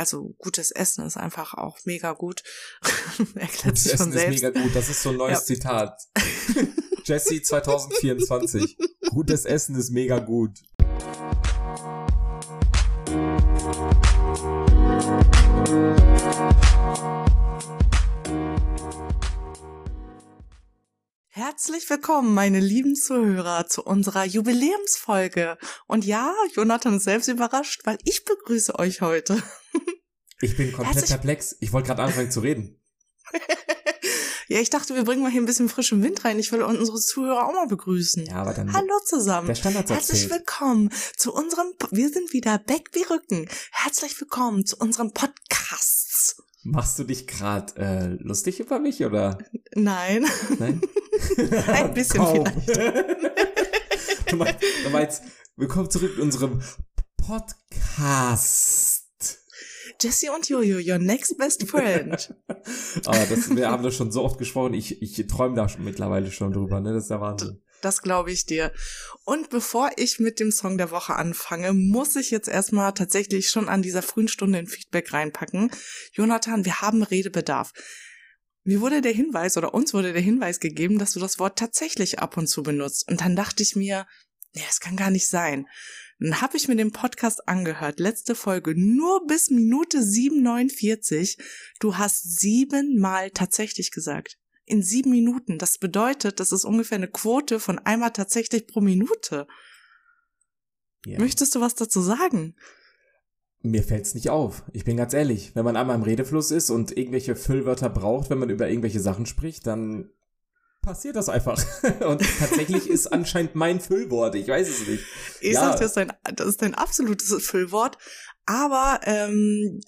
Also gutes Essen ist einfach auch mega gut. Erklärt gutes sich Essen selbst. ist mega gut. Das ist so ein neues ja. Zitat. Jesse 2024. Gutes Essen ist mega gut. Herzlich willkommen, meine lieben Zuhörer, zu unserer Jubiläumsfolge. Und ja, Jonathan ist selbst überrascht, weil ich begrüße euch heute. Ich bin komplett Herzlich perplex. Ich wollte gerade anfangen zu reden. ja, ich dachte, wir bringen mal hier ein bisschen frischen Wind rein. Ich will unsere Zuhörer auch mal begrüßen. Ja, aber dann. Hallo zusammen. Der Standardsatz Herzlich willkommen zu unserem, wir sind wieder back wie Rücken. Herzlich willkommen zu unserem Podcast. Machst du dich gerade äh, lustig über mich oder? Nein. Nein? Ein bisschen Kaum. vielleicht. du, meinst, du meinst, willkommen zurück in unserem Podcast. Jesse und Jojo, your next best friend. Aber das, wir haben das schon so oft gesprochen. Ich, ich träume da schon mittlerweile schon drüber, ne? Das ist der Wahnsinn. Das glaube ich dir. Und bevor ich mit dem Song der Woche anfange, muss ich jetzt erstmal tatsächlich schon an dieser frühen Stunde ein Feedback reinpacken. Jonathan, wir haben Redebedarf. Mir wurde der Hinweis oder uns wurde der Hinweis gegeben, dass du das Wort tatsächlich ab und zu benutzt. Und dann dachte ich mir, nee, das kann gar nicht sein. Dann habe ich mir den Podcast angehört, letzte Folge, nur bis Minute 7,49. Du hast siebenmal tatsächlich gesagt. In sieben Minuten. Das bedeutet, das ist ungefähr eine Quote von einmal tatsächlich pro Minute. Ja. Möchtest du was dazu sagen? Mir fällt's nicht auf. Ich bin ganz ehrlich. Wenn man einmal im Redefluss ist und irgendwelche Füllwörter braucht, wenn man über irgendwelche Sachen spricht, dann passiert das einfach. Und tatsächlich ist anscheinend mein Füllwort. Ich weiß es nicht. Ich ja. sag, das ist, dein, das ist dein absolutes Füllwort. Aber ähm,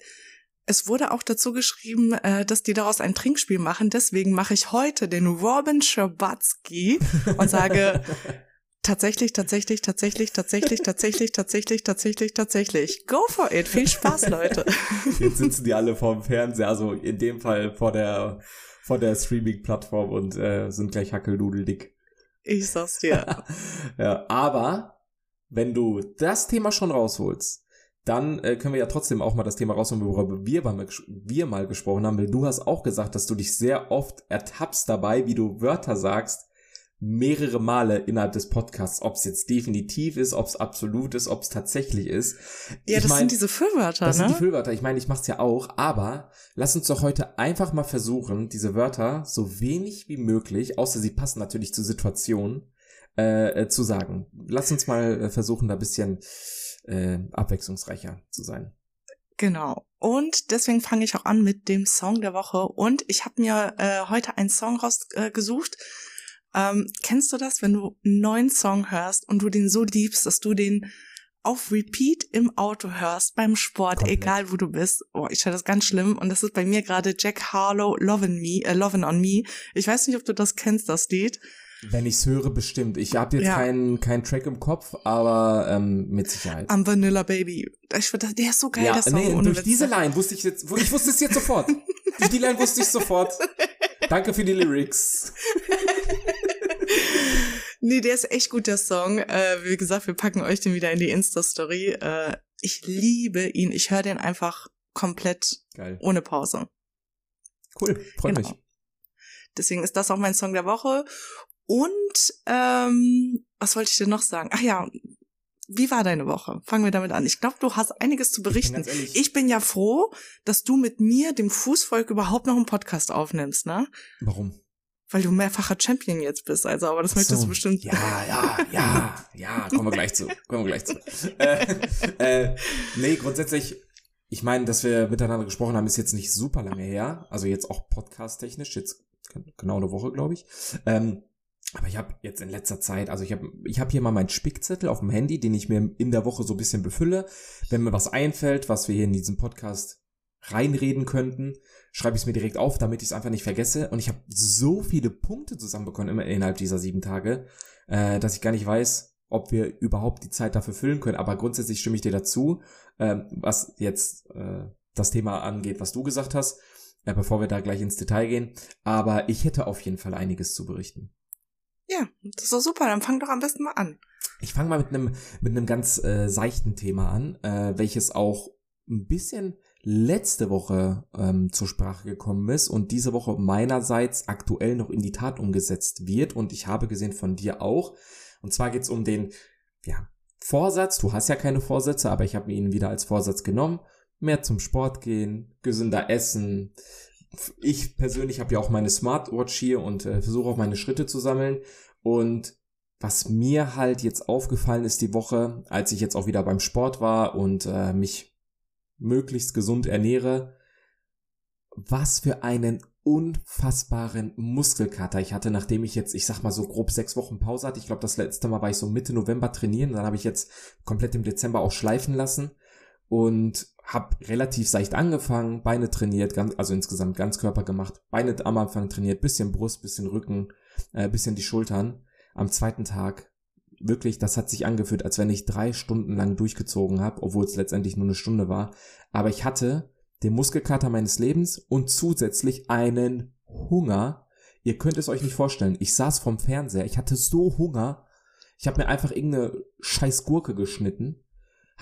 es wurde auch dazu geschrieben, äh, dass die daraus ein Trinkspiel machen. Deswegen mache ich heute den Robin Scherbatsky und sage tatsächlich, tatsächlich, tatsächlich, tatsächlich, tatsächlich, tatsächlich, tatsächlich, tatsächlich. Go for it. Viel Spaß, Leute. Jetzt sitzen die alle vorm Fernseher, also in dem Fall vor der von der Streaming-Plattform und äh, sind gleich hackeldudeldick. Ich sag's dir. ja, aber wenn du das Thema schon rausholst, dann äh, können wir ja trotzdem auch mal das Thema rausholen, worüber wir, wir mal gesprochen haben, weil du hast auch gesagt, dass du dich sehr oft ertappst dabei, wie du Wörter sagst, mehrere Male innerhalb des Podcasts, ob es jetzt definitiv ist, ob es absolut ist, ob es tatsächlich ist. Ja, ich das mein, sind diese Füllwörter, das ne? Das sind die Füllwörter. Ich meine, ich mach's ja auch, aber lass uns doch heute einfach mal versuchen, diese Wörter so wenig wie möglich, außer sie passen natürlich zur Situation, äh, äh, zu sagen. Lass uns mal äh, versuchen, da bisschen äh, abwechslungsreicher zu sein. Genau. Und deswegen fange ich auch an mit dem Song der Woche. Und ich habe mir äh, heute einen Song rausgesucht, äh, ähm, kennst du das, wenn du einen neuen Song hörst und du den so liebst, dass du den auf Repeat im Auto hörst, beim Sport, Komplett. egal wo du bist. Oh, ich höre das ganz schlimm. Und das ist bei mir gerade Jack Harlow, Lovin' Me, äh, Lovin' on Me. Ich weiß nicht, ob du das kennst, das Lied. Wenn ich's höre, bestimmt. Ich habe jetzt ja. keinen keinen Track im Kopf, aber ähm, mit Sicherheit. Am Vanilla Baby. Ich, der ist so geil, ja, der Song. Nee, durch Witz. diese Line wusste ich jetzt, ich wusste es jetzt sofort. durch die Line wusste ich sofort. Danke für die Lyrics. nee, der ist echt gut, der Song. Äh, wie gesagt, wir packen euch den wieder in die Insta-Story. Äh, ich liebe ihn. Ich höre den einfach komplett Geil. ohne Pause. Cool, freut genau. mich. Deswegen ist das auch mein Song der Woche. Und ähm, was wollte ich denn noch sagen? Ach ja, wie war deine Woche? Fangen wir damit an. Ich glaube, du hast einiges zu berichten. Ich bin, ich bin, ja froh, dass du mit mir, dem Fußvolk, überhaupt noch einen Podcast aufnimmst, ne? Warum? Weil du mehrfacher Champion jetzt bist, also, aber das so. möchtest du bestimmt. Ja, ja, ja, ja, kommen wir gleich zu. Kommen wir gleich zu. äh, äh, nee, grundsätzlich, ich meine, dass wir miteinander gesprochen haben, ist jetzt nicht super lange her. Also jetzt auch podcast-technisch, jetzt genau eine Woche, glaube ich. Ähm, aber ich habe jetzt in letzter Zeit, also ich habe ich hab hier mal meinen Spickzettel auf dem Handy, den ich mir in der Woche so ein bisschen befülle. Wenn mir was einfällt, was wir hier in diesem Podcast reinreden könnten, schreibe ich es mir direkt auf, damit ich es einfach nicht vergesse. Und ich habe so viele Punkte zusammenbekommen immer innerhalb dieser sieben Tage, äh, dass ich gar nicht weiß, ob wir überhaupt die Zeit dafür füllen können. Aber grundsätzlich stimme ich dir dazu, äh, was jetzt äh, das Thema angeht, was du gesagt hast, äh, bevor wir da gleich ins Detail gehen. Aber ich hätte auf jeden Fall einiges zu berichten. Ja, das ist doch super. Dann fang doch am besten mal an. Ich fange mal mit einem mit einem ganz äh, seichten Thema an, äh, welches auch ein bisschen letzte Woche ähm, zur Sprache gekommen ist und diese Woche meinerseits aktuell noch in die Tat umgesetzt wird. Und ich habe gesehen von dir auch. Und zwar geht es um den ja, Vorsatz. Du hast ja keine Vorsätze, aber ich habe ihn wieder als Vorsatz genommen. Mehr zum Sport gehen, gesünder essen. Ich persönlich habe ja auch meine Smartwatch hier und äh, versuche auch meine Schritte zu sammeln. Und was mir halt jetzt aufgefallen ist die Woche, als ich jetzt auch wieder beim Sport war und äh, mich möglichst gesund ernähre, was für einen unfassbaren Muskelkater ich hatte, nachdem ich jetzt, ich sag mal so grob sechs Wochen Pause hatte. Ich glaube, das letzte Mal war ich so Mitte November trainieren. Dann habe ich jetzt komplett im Dezember auch schleifen lassen und habe relativ seicht angefangen, Beine trainiert, ganz, also insgesamt ganz Körper gemacht, Beine am Anfang trainiert, bisschen Brust, bisschen Rücken, äh, bisschen die Schultern. Am zweiten Tag wirklich, das hat sich angefühlt, als wenn ich drei Stunden lang durchgezogen habe, obwohl es letztendlich nur eine Stunde war. Aber ich hatte den Muskelkater meines Lebens und zusätzlich einen Hunger. Ihr könnt es euch nicht vorstellen. Ich saß vorm Fernseher, ich hatte so Hunger. Ich habe mir einfach irgendeine scheiß Gurke geschnitten,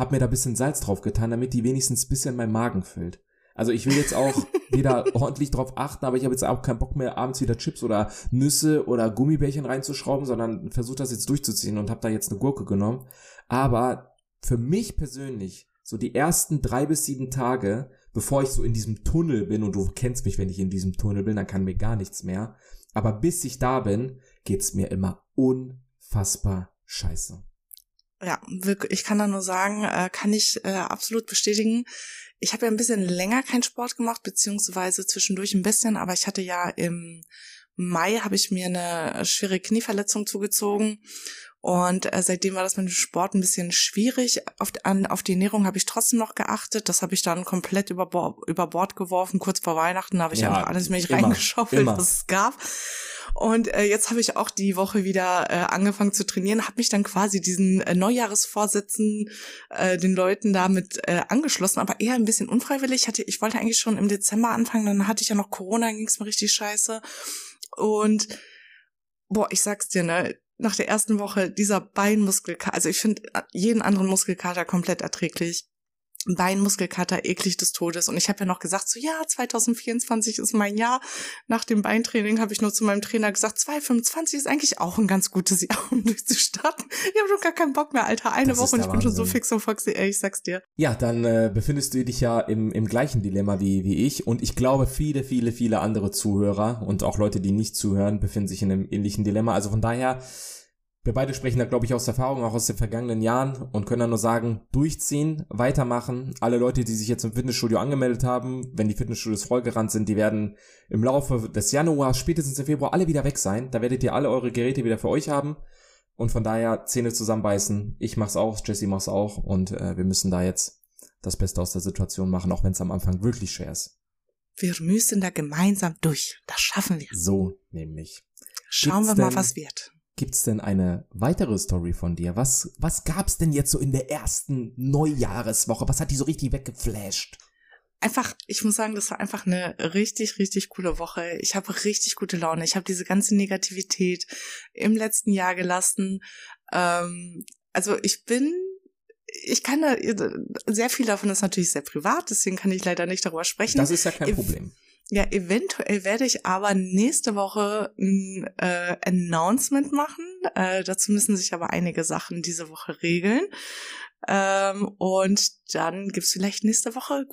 habe mir da bisschen Salz drauf getan, damit die wenigstens bisschen mein Magen füllt. Also ich will jetzt auch wieder ordentlich drauf achten, aber ich habe jetzt auch keinen Bock mehr, abends wieder Chips oder Nüsse oder Gummibärchen reinzuschrauben, sondern versuche das jetzt durchzuziehen und habe da jetzt eine Gurke genommen. Aber für mich persönlich, so die ersten drei bis sieben Tage, bevor ich so in diesem Tunnel bin, und du kennst mich, wenn ich in diesem Tunnel bin, dann kann mir gar nichts mehr. Aber bis ich da bin, geht's mir immer unfassbar scheiße. Ja, ich kann da nur sagen, äh, kann ich äh, absolut bestätigen. Ich habe ja ein bisschen länger keinen Sport gemacht, beziehungsweise zwischendurch ein bisschen, aber ich hatte ja im Mai habe ich mir eine schwere Knieverletzung zugezogen und äh, seitdem war das mit dem Sport ein bisschen schwierig. Auf, an, auf die Ernährung habe ich trotzdem noch geachtet. Das habe ich dann komplett über, über Bord geworfen. Kurz vor Weihnachten habe ich ja, einfach alles mich reingeschaufelt, was es gab. Und äh, jetzt habe ich auch die Woche wieder äh, angefangen zu trainieren, habe mich dann quasi diesen äh, Neujahresvorsätzen äh, den Leuten damit äh, angeschlossen, aber eher ein bisschen unfreiwillig. Hatte, ich wollte eigentlich schon im Dezember anfangen, dann hatte ich ja noch Corona, ging es mir richtig scheiße. Und boah, ich sag's dir, ne, nach der ersten Woche dieser Beinmuskelkater, also ich finde jeden anderen Muskelkater komplett erträglich. Beinmuskelkater eklig des Todes. Und ich habe ja noch gesagt, so ja, 2024 ist mein Jahr. Nach dem Beintraining habe ich nur zu meinem Trainer gesagt, 2025 ist eigentlich auch ein ganz gutes Jahr, um durchzustarten. Ich habe schon gar keinen Bock mehr, Alter. Eine das Woche und ich bin schon so fix und foxy, ey, ich sag's dir. Ja, dann äh, befindest du dich ja im, im gleichen Dilemma wie, wie ich. Und ich glaube, viele, viele, viele andere Zuhörer und auch Leute, die nicht zuhören, befinden sich in einem ähnlichen Dilemma. Also von daher wir beide sprechen da, glaube ich, aus Erfahrung, auch aus den vergangenen Jahren und können dann nur sagen, durchziehen, weitermachen. Alle Leute, die sich jetzt im Fitnessstudio angemeldet haben, wenn die Fitnessstudios vollgerannt sind, die werden im Laufe des Januars, spätestens im Februar, alle wieder weg sein. Da werdet ihr alle eure Geräte wieder für euch haben. Und von daher Zähne zusammenbeißen. Ich mach's auch, Jesse mach's auch. Und äh, wir müssen da jetzt das Beste aus der Situation machen, auch wenn es am Anfang wirklich schwer ist. Wir müssen da gemeinsam durch. Das schaffen wir. So nämlich. Schauen Gibt's wir mal, was wird. Gibt's denn eine weitere Story von dir? Was, was gab's denn jetzt so in der ersten Neujahreswoche? Was hat die so richtig weggeflasht? Einfach, ich muss sagen, das war einfach eine richtig, richtig coole Woche. Ich habe richtig gute Laune. Ich habe diese ganze Negativität im letzten Jahr gelassen. Ähm, also ich bin ich kann da, sehr viel davon ist natürlich sehr privat, deswegen kann ich leider nicht darüber sprechen. Das ist ja kein Problem. Ja, eventuell werde ich aber nächste Woche ein äh, Announcement machen. Äh, dazu müssen sich aber einige Sachen diese Woche regeln. Ähm, und dann gibt's vielleicht nächste Woche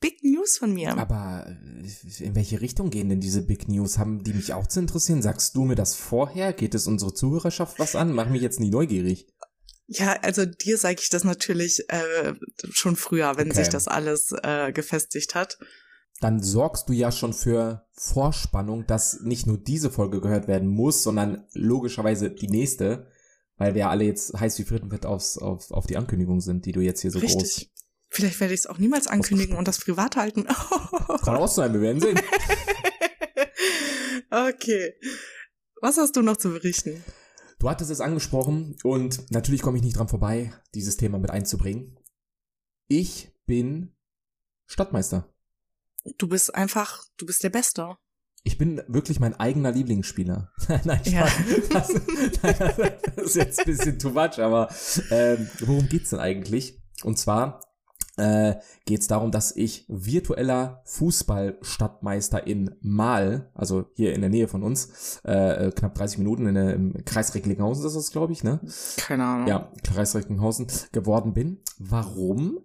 Big News von mir. Aber äh, in welche Richtung gehen denn diese Big News? Haben die mich auch zu interessieren? Sagst du mir das vorher? Geht es unsere Zuhörerschaft was an? Mach mich jetzt nie neugierig. Ja, also dir sage ich das natürlich äh, schon früher, wenn okay. sich das alles äh, gefestigt hat dann sorgst du ja schon für Vorspannung, dass nicht nur diese Folge gehört werden muss, sondern logischerweise die nächste, weil wir ja alle jetzt heiß wie Frittenfett aufs, auf, auf die Ankündigung sind, die du jetzt hier so Richtig. groß. Vielleicht werde ich es auch niemals ankündigen und das privat halten. Kann auch sein, wir werden sehen. okay. Was hast du noch zu berichten? Du hattest es angesprochen und natürlich komme ich nicht dran vorbei, dieses Thema mit einzubringen. Ich bin Stadtmeister. Du bist einfach, du bist der Beste. Ich bin wirklich mein eigener Lieblingsspieler. nein, ja. das, das, ist jetzt ein bisschen too much, aber ähm, worum geht's denn eigentlich? Und zwar äh, geht es darum, dass ich virtueller Fußballstadtmeister in Mal, also hier in der Nähe von uns, äh, knapp 30 Minuten in der, im Kreis Recklinghausen, das ist glaube ich, ne? Keine Ahnung. Ja, Kreis Recklinghausen geworden bin. Warum?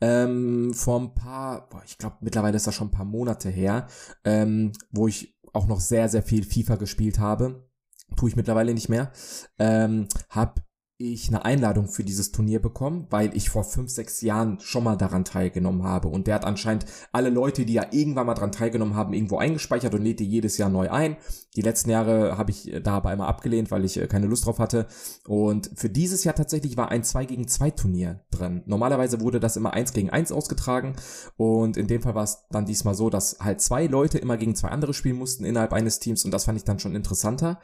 Ähm, vor ein paar, ich glaube mittlerweile ist das schon ein paar Monate her, ähm, wo ich auch noch sehr, sehr viel FIFA gespielt habe. Tue ich mittlerweile nicht mehr. Ähm, hab ich eine Einladung für dieses Turnier bekommen, weil ich vor fünf, sechs Jahren schon mal daran teilgenommen habe. Und der hat anscheinend alle Leute, die ja irgendwann mal daran teilgenommen haben, irgendwo eingespeichert und lädt die jedes Jahr neu ein. Die letzten Jahre habe ich da aber immer abgelehnt, weil ich äh, keine Lust drauf hatte. Und für dieses Jahr tatsächlich war ein 2 gegen 2 Turnier drin. Normalerweise wurde das immer 1 gegen 1 ausgetragen. Und in dem Fall war es dann diesmal so, dass halt zwei Leute immer gegen zwei andere spielen mussten innerhalb eines Teams. Und das fand ich dann schon interessanter.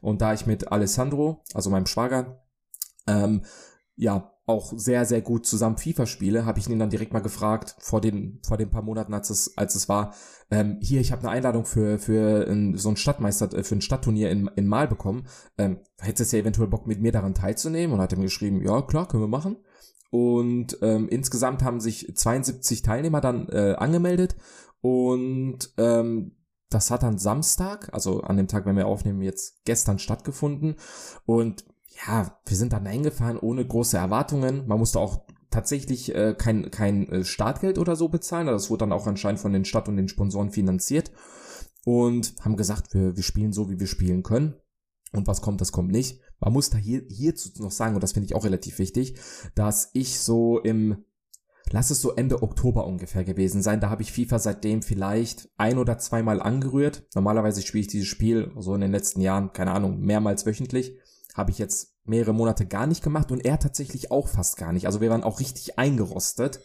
Und da ich mit Alessandro, also meinem Schwager, ähm, ja, auch sehr, sehr gut zusammen FIFA spiele, habe ich ihn dann direkt mal gefragt, vor den, vor den paar Monaten, als es, als es war, ähm, hier, ich habe eine Einladung für, für ein, so ein Stadtmeister, äh, für ein Stadtturnier in, in Mal bekommen. Ähm, hättest du ja eventuell Bock, mit mir daran teilzunehmen? Und hat er mir geschrieben, ja, klar, können wir machen. Und ähm, insgesamt haben sich 72 Teilnehmer dann äh, angemeldet und ähm, das hat dann Samstag, also an dem Tag, wenn wir aufnehmen, jetzt gestern stattgefunden. Und ja, wir sind dann eingefahren ohne große Erwartungen. Man musste auch tatsächlich äh, kein, kein äh, Startgeld oder so bezahlen. Das wurde dann auch anscheinend von den Stadt und den Sponsoren finanziert. Und haben gesagt, wir, wir spielen so, wie wir spielen können. Und was kommt, das kommt nicht. Man muss da hier, hierzu noch sagen, und das finde ich auch relativ wichtig, dass ich so im, lass es so Ende Oktober ungefähr gewesen sein, da habe ich FIFA seitdem vielleicht ein oder zweimal angerührt. Normalerweise spiele ich dieses Spiel so in den letzten Jahren, keine Ahnung, mehrmals wöchentlich habe ich jetzt mehrere Monate gar nicht gemacht und er tatsächlich auch fast gar nicht. Also wir waren auch richtig eingerostet.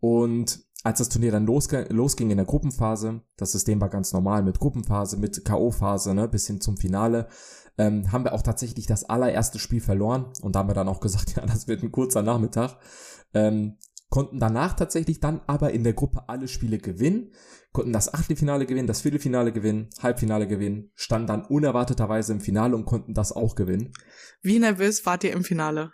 Und als das Turnier dann losge losging in der Gruppenphase, das System war ganz normal mit Gruppenphase, mit K.O.-Phase, ne, bis hin zum Finale, ähm, haben wir auch tatsächlich das allererste Spiel verloren. Und da haben wir dann auch gesagt, ja, das wird ein kurzer Nachmittag. Ähm, konnten danach tatsächlich dann aber in der Gruppe alle Spiele gewinnen, konnten das Achtelfinale gewinnen, das Viertelfinale gewinnen, Halbfinale gewinnen, standen dann unerwarteterweise im Finale und konnten das auch gewinnen. Wie nervös wart ihr im Finale?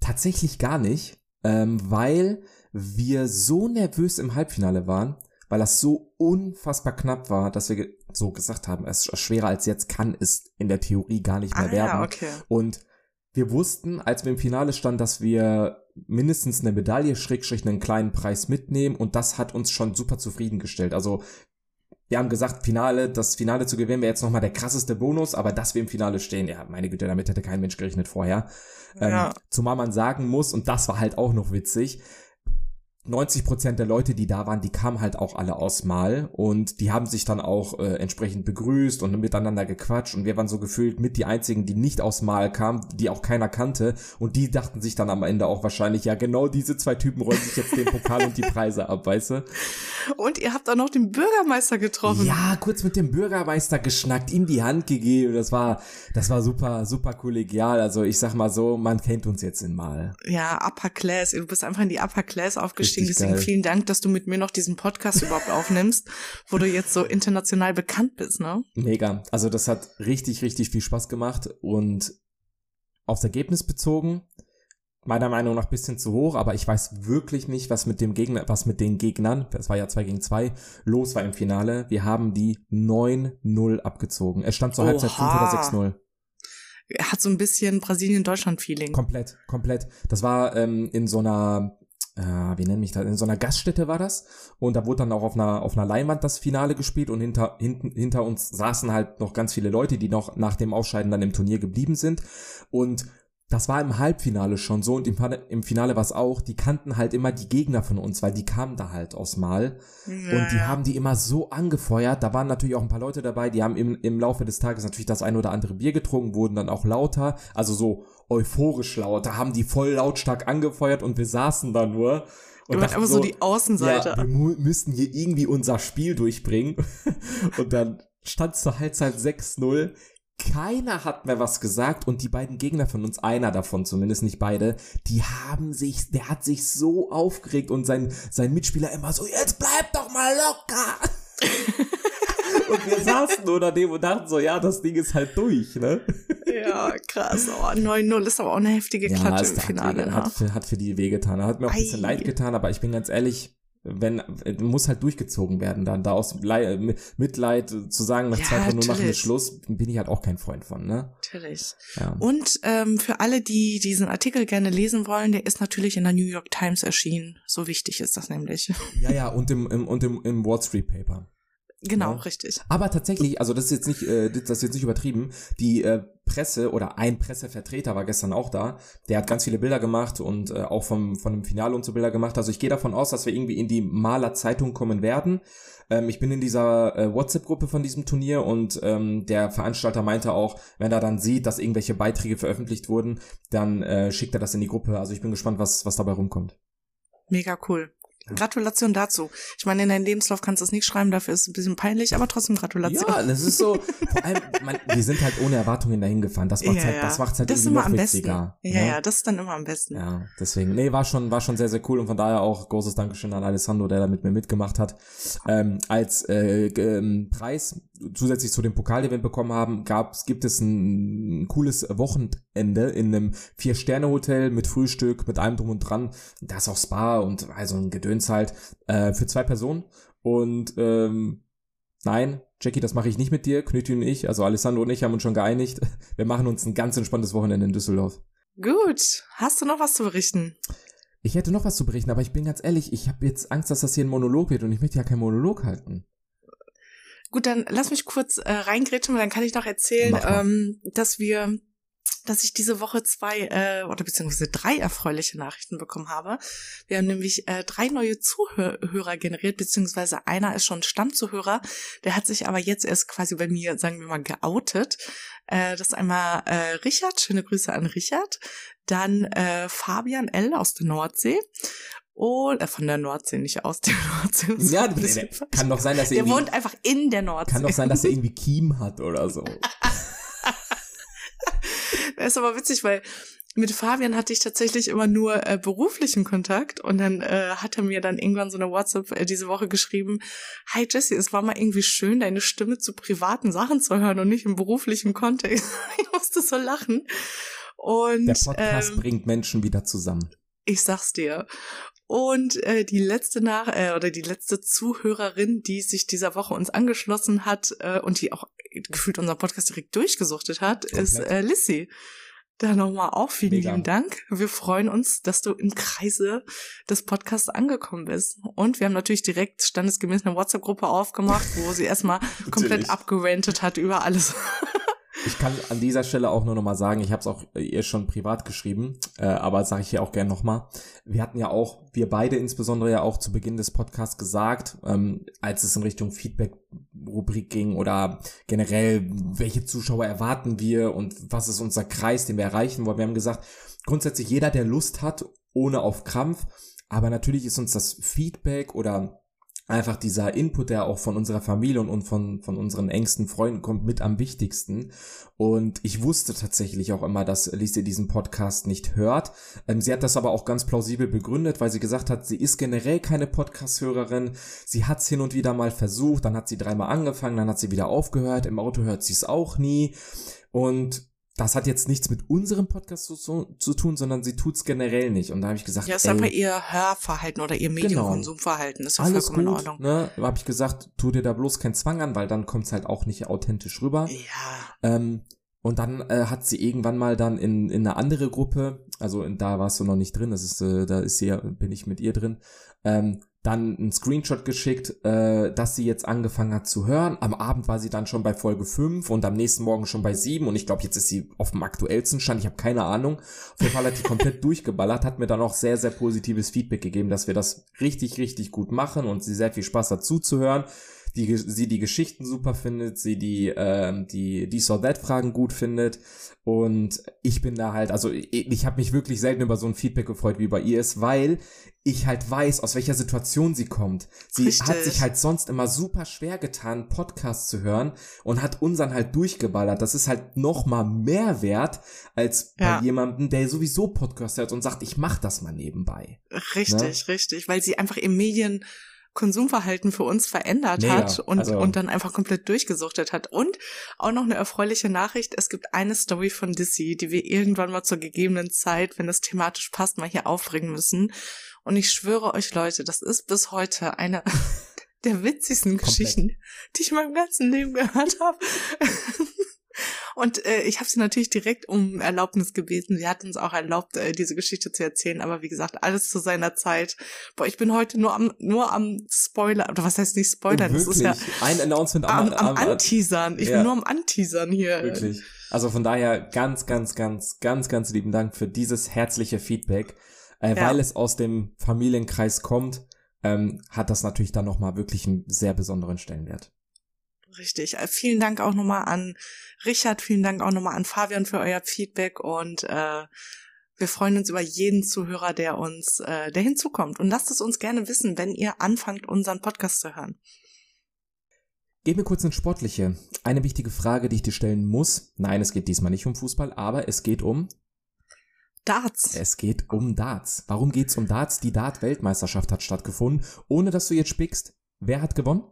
Tatsächlich gar nicht, ähm, weil wir so nervös im Halbfinale waren, weil das so unfassbar knapp war, dass wir so gesagt haben, es ist schwerer als jetzt kann es in der Theorie gar nicht mehr ah, werden. Ja, okay. Und wir wussten, als wir im Finale standen, dass wir mindestens eine Medaille, Schrägstrich einen kleinen Preis mitnehmen und das hat uns schon super zufriedengestellt. Also wir haben gesagt, Finale, das Finale zu gewinnen wäre jetzt nochmal der krasseste Bonus, aber dass wir im Finale stehen, ja, meine Güte, damit hätte kein Mensch gerechnet vorher. Ja. Ähm, zumal man sagen muss, und das war halt auch noch witzig, 90 Prozent der Leute, die da waren, die kamen halt auch alle aus Mal und die haben sich dann auch äh, entsprechend begrüßt und miteinander gequatscht und wir waren so gefühlt mit die einzigen, die nicht aus Mal kamen, die auch keiner kannte und die dachten sich dann am Ende auch wahrscheinlich, ja genau diese zwei Typen rollen sich jetzt den Pokal und die Preise ab, weißt du? Und ihr habt auch noch den Bürgermeister getroffen. Ja, kurz mit dem Bürgermeister geschnackt, ihm die Hand gegeben, das war, das war super, super kollegial, also ich sag mal so, man kennt uns jetzt in Mal. Ja, Upper Class, du bist einfach in die Upper Class aufgestiegen Richtig Deswegen geil. vielen Dank, dass du mit mir noch diesen Podcast überhaupt aufnimmst, wo du jetzt so international bekannt bist, ne? Mega. Also das hat richtig, richtig viel Spaß gemacht und aufs Ergebnis bezogen, meiner Meinung nach bisschen zu hoch, aber ich weiß wirklich nicht, was mit dem Gegner, was mit den Gegnern, das war ja 2 gegen 2, los war im Finale. Wir haben die 9-0 abgezogen. Es stand zur Halbzeit 5 oder 6-0 hat so ein bisschen Brasilien-Deutschland-Feeling. Komplett, komplett. Das war ähm, in so einer äh, wie nenne ich das, in so einer Gaststätte war das. Und da wurde dann auch auf einer, auf einer Leinwand das Finale gespielt und hinter, hinten, hinter uns saßen halt noch ganz viele Leute, die noch nach dem Ausscheiden dann im Turnier geblieben sind. Und das war im Halbfinale schon so und im, im Finale war es auch, die kannten halt immer die Gegner von uns, weil die kamen da halt aus Mal ja. und die haben die immer so angefeuert. Da waren natürlich auch ein paar Leute dabei, die haben im, im Laufe des Tages natürlich das ein oder andere Bier getrunken, wurden dann auch lauter, also so euphorisch lauter, haben die voll lautstark angefeuert und wir saßen da nur. Und dachten einfach so, so die Außenseite. Ja, wir müssten hier irgendwie unser Spiel durchbringen. und dann stand zur Halbzeit 6-0 keiner hat mehr was gesagt und die beiden Gegner von uns, einer davon zumindest, nicht beide, die haben sich, der hat sich so aufgeregt und sein, sein Mitspieler immer so, jetzt bleib doch mal locker. und wir saßen nur daneben und dachten so, ja, das Ding ist halt durch, ne? ja, krass. Oh, 9-0 ist aber auch eine heftige Klatsche im Finale. Hat, hat, für, hat für die wehgetan. Hat mir auch ein bisschen leid getan, aber ich bin ganz ehrlich, wenn muss halt durchgezogen werden dann da aus Mitleid zu sagen nach ja, zwei Minuten machen wir Schluss bin ich halt auch kein Freund von ne? Natürlich. Ja. und ähm, für alle die diesen Artikel gerne lesen wollen der ist natürlich in der New York Times erschienen. So wichtig ist das nämlich. Ja ja und im, im und im, im Wall Street Paper Genau, ja. richtig. Aber tatsächlich, also das ist jetzt nicht, äh, das ist jetzt nicht übertrieben. Die äh, Presse oder ein Pressevertreter war gestern auch da. Der hat ganz viele Bilder gemacht und äh, auch vom von dem Finale und so Bilder gemacht. Also ich gehe davon aus, dass wir irgendwie in die Maler Zeitung kommen werden. Ähm, ich bin in dieser äh, WhatsApp-Gruppe von diesem Turnier und ähm, der Veranstalter meinte auch, wenn er dann sieht, dass irgendwelche Beiträge veröffentlicht wurden, dann äh, schickt er das in die Gruppe. Also ich bin gespannt, was was dabei rumkommt. Mega cool. Gratulation dazu. Ich meine, in deinem Lebenslauf kannst du es nicht schreiben, dafür ist es ein bisschen peinlich, aber trotzdem Gratulation. Ja, das ist so, vor allem, man, wir sind halt ohne Erwartungen dahin gefahren. Das macht's ja, halt, das macht's halt das irgendwie noch witziger. Ja, ja, ja, das ist dann immer am besten. Ja, deswegen, nee, war schon, war schon sehr, sehr cool und von daher auch großes Dankeschön an Alessandro, der da mit mir mitgemacht hat. Ähm, als äh, ähm, Preis zusätzlich zu dem Pokalevent bekommen haben, gab's, gibt es ein, ein cooles Wochenende in einem Vier-Sterne-Hotel mit Frühstück, mit allem drum und dran. Da ist auch Spa und also ein Gedöns halt äh, für zwei Personen. Und ähm, nein, Jackie, das mache ich nicht mit dir. Knütti und ich, also Alessandro und ich haben uns schon geeinigt. Wir machen uns ein ganz entspanntes Wochenende in Düsseldorf. Gut. Hast du noch was zu berichten? Ich hätte noch was zu berichten, aber ich bin ganz ehrlich, ich habe jetzt Angst, dass das hier ein Monolog wird und ich möchte ja keinen Monolog halten. Gut, dann lass mich kurz äh, reingrätschen, dann kann ich noch erzählen, ähm, dass wir dass ich diese Woche zwei äh, oder beziehungsweise drei erfreuliche Nachrichten bekommen habe. Wir haben nämlich äh, drei neue Zuhörer generiert, beziehungsweise einer ist schon Stammzuhörer, der hat sich aber jetzt erst quasi bei mir, sagen wir mal, geoutet. Äh, das ist einmal äh, Richard, schöne Grüße an Richard, dann äh, Fabian L. aus der Nordsee und äh, von der Nordsee, nicht aus der Nordsee. Ja, nee, kann doch sein, dass er Der wohnt einfach in der Nordsee. Kann doch sein, dass er irgendwie Kiem hat oder so. ist aber witzig, weil mit Fabian hatte ich tatsächlich immer nur äh, beruflichen Kontakt und dann äh, hat er mir dann irgendwann so eine WhatsApp äh, diese Woche geschrieben, Hi Jesse, es war mal irgendwie schön, deine Stimme zu privaten Sachen zu hören und nicht im beruflichen Kontext. ich musste so lachen. Und, Der Podcast ähm, bringt Menschen wieder zusammen. Ich sag's dir. Und äh, die letzte nach äh, oder die letzte Zuhörerin, die sich dieser Woche uns angeschlossen hat äh, und die auch gefühlt unseren Podcast direkt durchgesuchtet hat, Komplett. ist äh, Lissy. Da nochmal auch vielen Mega. lieben Dank. Wir freuen uns, dass du im Kreise des Podcasts angekommen bist. Und wir haben natürlich direkt standesgemäß eine WhatsApp-Gruppe aufgemacht, wo sie erstmal komplett abgerantet hat über alles. Ich kann an dieser Stelle auch nur nochmal sagen, ich habe es auch ihr schon privat geschrieben, äh, aber sage ich hier auch gerne nochmal. Wir hatten ja auch, wir beide insbesondere ja auch zu Beginn des Podcasts gesagt, ähm, als es in Richtung Feedback-Rubrik ging oder generell, welche Zuschauer erwarten wir und was ist unser Kreis, den wir erreichen wollen. Wir haben gesagt, grundsätzlich jeder, der Lust hat, ohne auf Krampf, aber natürlich ist uns das Feedback oder einfach dieser Input, der auch von unserer Familie und von, von unseren engsten Freunden kommt, mit am wichtigsten. Und ich wusste tatsächlich auch immer, dass Lise diesen Podcast nicht hört. Ähm, sie hat das aber auch ganz plausibel begründet, weil sie gesagt hat, sie ist generell keine Podcast-Hörerin. Sie hat es hin und wieder mal versucht, dann hat sie dreimal angefangen, dann hat sie wieder aufgehört. Im Auto hört sie es auch nie. Und das hat jetzt nichts mit unserem Podcast zu, zu, zu tun, sondern sie tut's generell nicht. Und da habe ich gesagt, ja, ist einfach ihr Hörverhalten oder ihr genau. Medienkonsumverhalten. Ist ja Alles vollkommen gut, in Ordnung. Ne? Da habe ich gesagt, tu dir da bloß keinen Zwang an, weil dann kommt's halt auch nicht authentisch rüber. Ja. Ähm, und dann äh, hat sie irgendwann mal dann in, in eine andere Gruppe, also in, da warst du noch nicht drin, das ist, äh, da ist sie bin ich mit ihr drin, ähm, dann einen Screenshot geschickt, äh, dass sie jetzt angefangen hat zu hören. Am Abend war sie dann schon bei Folge 5 und am nächsten Morgen schon bei 7 und ich glaube, jetzt ist sie auf dem aktuellsten Stand. Ich habe keine Ahnung. Auf jeden Fall hat die komplett durchgeballert, hat mir dann auch sehr, sehr positives Feedback gegeben, dass wir das richtig, richtig gut machen und sie sehr viel Spaß hat zuzuhören die, sie die Geschichten super findet, sie die, ähm, die, die So That Fragen gut findet. Und ich bin da halt, also ich, ich habe mich wirklich selten über so ein Feedback gefreut wie bei ihr ist, weil ich halt weiß, aus welcher Situation sie kommt. Sie Richtig. hat sich halt sonst immer super schwer getan, Podcasts zu hören und hat unseren halt durchgeballert. Das ist halt noch mal mehr wert als ja. bei jemandem, der sowieso Podcast hört und sagt, ich mach das mal nebenbei. Richtig, ne? richtig, weil sie einfach im Medien Konsumverhalten für uns verändert Mega. hat und, Also- und dann einfach komplett durchgesuchtet hat. Und auch noch eine erfreuliche Nachricht, es gibt eine Story von Dizzy, die wir irgendwann mal zur gegebenen Zeit, wenn es thematisch passt, mal hier aufbringen müssen. Und ich schwöre euch Leute, das ist bis heute eine der witzigsten Komplett. Geschichten, die ich in meinem ganzen Leben gehört habe. Und äh, ich habe sie natürlich direkt um Erlaubnis gebeten. Sie hat uns auch erlaubt, äh, diese Geschichte zu erzählen. Aber wie gesagt, alles zu seiner Zeit. Boah, ich bin heute nur am nur am Spoiler. Oder was heißt nicht Spoilern? Das ist ja ein Announcement am, am, am, am Anteasern. Ich ja. bin nur am Anteasern hier. Wirklich. Also von daher ganz, ganz, ganz, ganz, ganz lieben Dank für dieses herzliche Feedback. Äh, Ja. Weil es aus dem Familienkreis kommt, ähm, hat das natürlich dann nochmal wirklich einen sehr besonderen Stellenwert. Richtig. Äh, vielen Dank auch nochmal an Richard, vielen Dank auch nochmal an Fabian für euer Feedback und äh, wir freuen uns über jeden Zuhörer, der uns, äh, der hinzukommt. Und lasst es uns gerne wissen, wenn ihr anfangt, unseren Podcast zu hören. Gehen wir kurz ins Sportliche. Eine wichtige Frage, die ich dir stellen muss. Nein, es geht diesmal nicht um Fußball, aber es geht um, Darts. es geht um Darts. Warum geht's um Darts? Die Dart-Weltmeisterschaft hat stattgefunden. Ohne dass du jetzt spickst, wer hat gewonnen?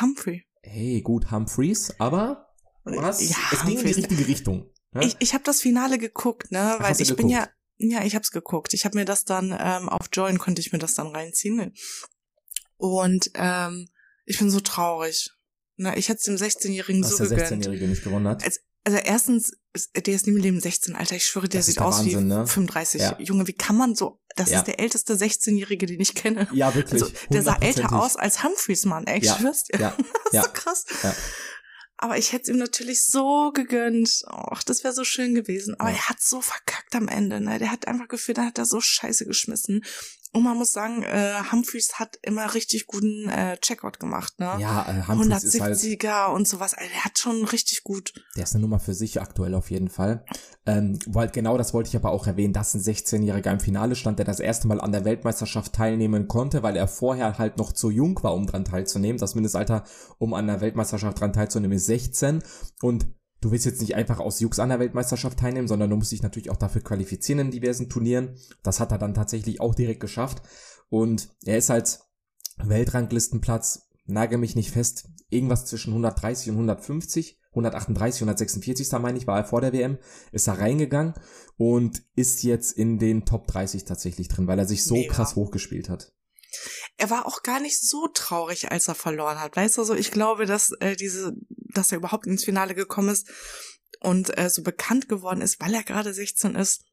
Humphrey. Hey, gut, Humphreys, aber was? Ja, es ging in die Humphreys. richtige Richtung. ne? Ich, ich habe das Finale geguckt, ne, weil hast du ich bin ja, ja, ich hab's geguckt. Ich habe mir das dann ähm, auf Join konnte ich mir das dann reinziehen. Und ähm, ich bin so traurig. Na, ich hätte es dem 16-Jährigen dass so der gegönnt. 16-Jährige nicht gewonnen hat. Als- Also erstens, der ist nie im Leben 16, Alter. Ich schwöre, der Das sieht der aus Wahnsinn, wie ne? 35. Ja. Junge, wie kann man so? Das Ja. ist der älteste 16-Jährige, den ich kenne. Ja, wirklich. Also, der sah älter aus als Humphreys, Mann. Ey, ich Ja, schwör's dir. Ja, Das ist so krass. Aber ich hätte es ihm natürlich so gegönnt. Och, das wäre so schön gewesen. Aber er hat so verkackt am Ende, ne? Der hat einfach gefühlt, da hat er so scheiße geschmissen. Und man muss sagen, äh, Humphreys hat immer richtig guten äh, Checkout gemacht, ne? Ja, äh, Humphreys ist halt, 170er und sowas. Also, er hat schon richtig gut. der ist eine Nummer für sich aktuell auf jeden Fall. Ähm, weil genau das wollte ich aber auch erwähnen, dass ein 16-Jähriger im Finale stand, der das erste Mal an der Weltmeisterschaft teilnehmen konnte, weil er vorher halt noch zu jung war, um dran teilzunehmen. Das Mindestalter, um an der Weltmeisterschaft dran teilzunehmen, ist 16. Und du willst jetzt nicht einfach aus Jux an der Weltmeisterschaft teilnehmen, sondern du musst dich natürlich auch dafür qualifizieren in diversen Turnieren. Das hat er dann tatsächlich auch direkt geschafft. Und er ist halt Weltranglistenplatz, nagel mich nicht fest, irgendwas zwischen 130 und 150, 138, 146, da meine ich, war er vor der WM, ist er reingegangen und ist jetzt in den Top 30 tatsächlich drin, weil er sich so Mega. krass hochgespielt hat. Er war auch gar nicht so traurig, als er verloren hat. Weißt du, so ich glaube, dass äh, diese, dass er überhaupt ins Finale gekommen ist und äh, so bekannt geworden ist, weil er gerade 16 ist.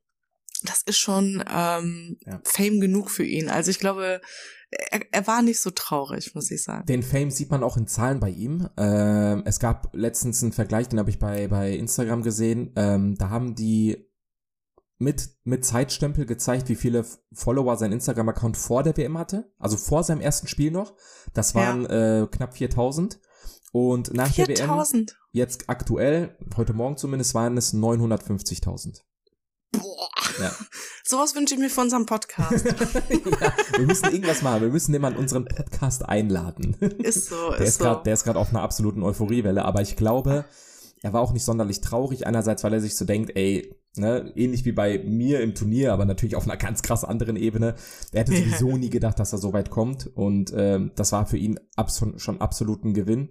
Das ist schon ähm, Ja. Fame genug für ihn. Also ich glaube, er, er war nicht so traurig, muss ich sagen. Den Fame sieht man auch in Zahlen bei ihm. Ähm, es gab letztens einen Vergleich, den habe ich bei, bei Instagram gesehen. Ähm, da haben die mit, mit Zeitstempel gezeigt, wie viele Follower sein Instagram-Account vor der WM hatte. Also vor seinem ersten Spiel noch. Das Ja. waren äh, knapp 4000. Und nach der WM, 4000. jetzt aktuell, heute Morgen zumindest, waren es 950.000. Boah. Ja. Sowas wünsche ich mir für unseren Podcast. ja, wir müssen irgendwas machen. Wir müssen den mal in unseren Podcast einladen. ist so, Der ist ist so. gerade, der ist gerade auf einer absoluten Euphoriewelle, aber ich glaube, er war auch nicht sonderlich traurig. Einerseits, weil er sich so denkt, ey, ne, ähnlich wie bei mir im Turnier, aber natürlich auf einer ganz krass anderen Ebene. Er hätte sowieso nie gedacht, dass er so weit kommt und ähm, das war für ihn abso schon absolut ein Gewinn.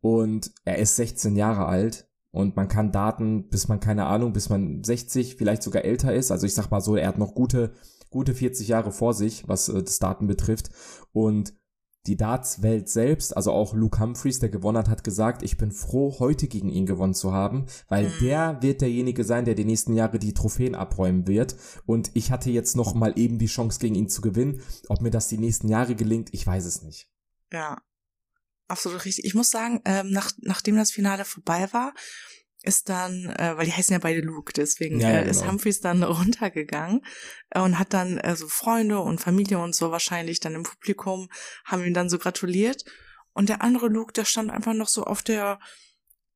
Und er ist 16 Jahre alt und man kann Daten, bis man keine Ahnung, bis man 60, vielleicht sogar älter ist. Also ich sag mal so, er hat noch gute, gute 40 Jahre vor sich, was äh, das Daten betrifft. Und die Darts-Welt selbst, also auch Luke Humphreys, der gewonnen hat, hat gesagt, ich bin froh, heute gegen ihn gewonnen zu haben, weil Mhm. der wird derjenige sein, der die nächsten Jahre die Trophäen abräumen wird. Und ich hatte jetzt noch mal eben die Chance, gegen ihn zu gewinnen. Ob mir das die nächsten Jahre gelingt, ich weiß es nicht. Ja, absolut richtig. Ich muss sagen, ähm, nach, nachdem das Finale vorbei war, ist dann, äh, weil die heißen ja beide Luke, deswegen Ja, ja, äh, ist genau. Humphreys dann runtergegangen äh, und hat dann äh, so Freunde und Familie und so wahrscheinlich dann im Publikum, haben ihm dann so gratuliert. Und der andere Luke, der stand einfach noch so auf der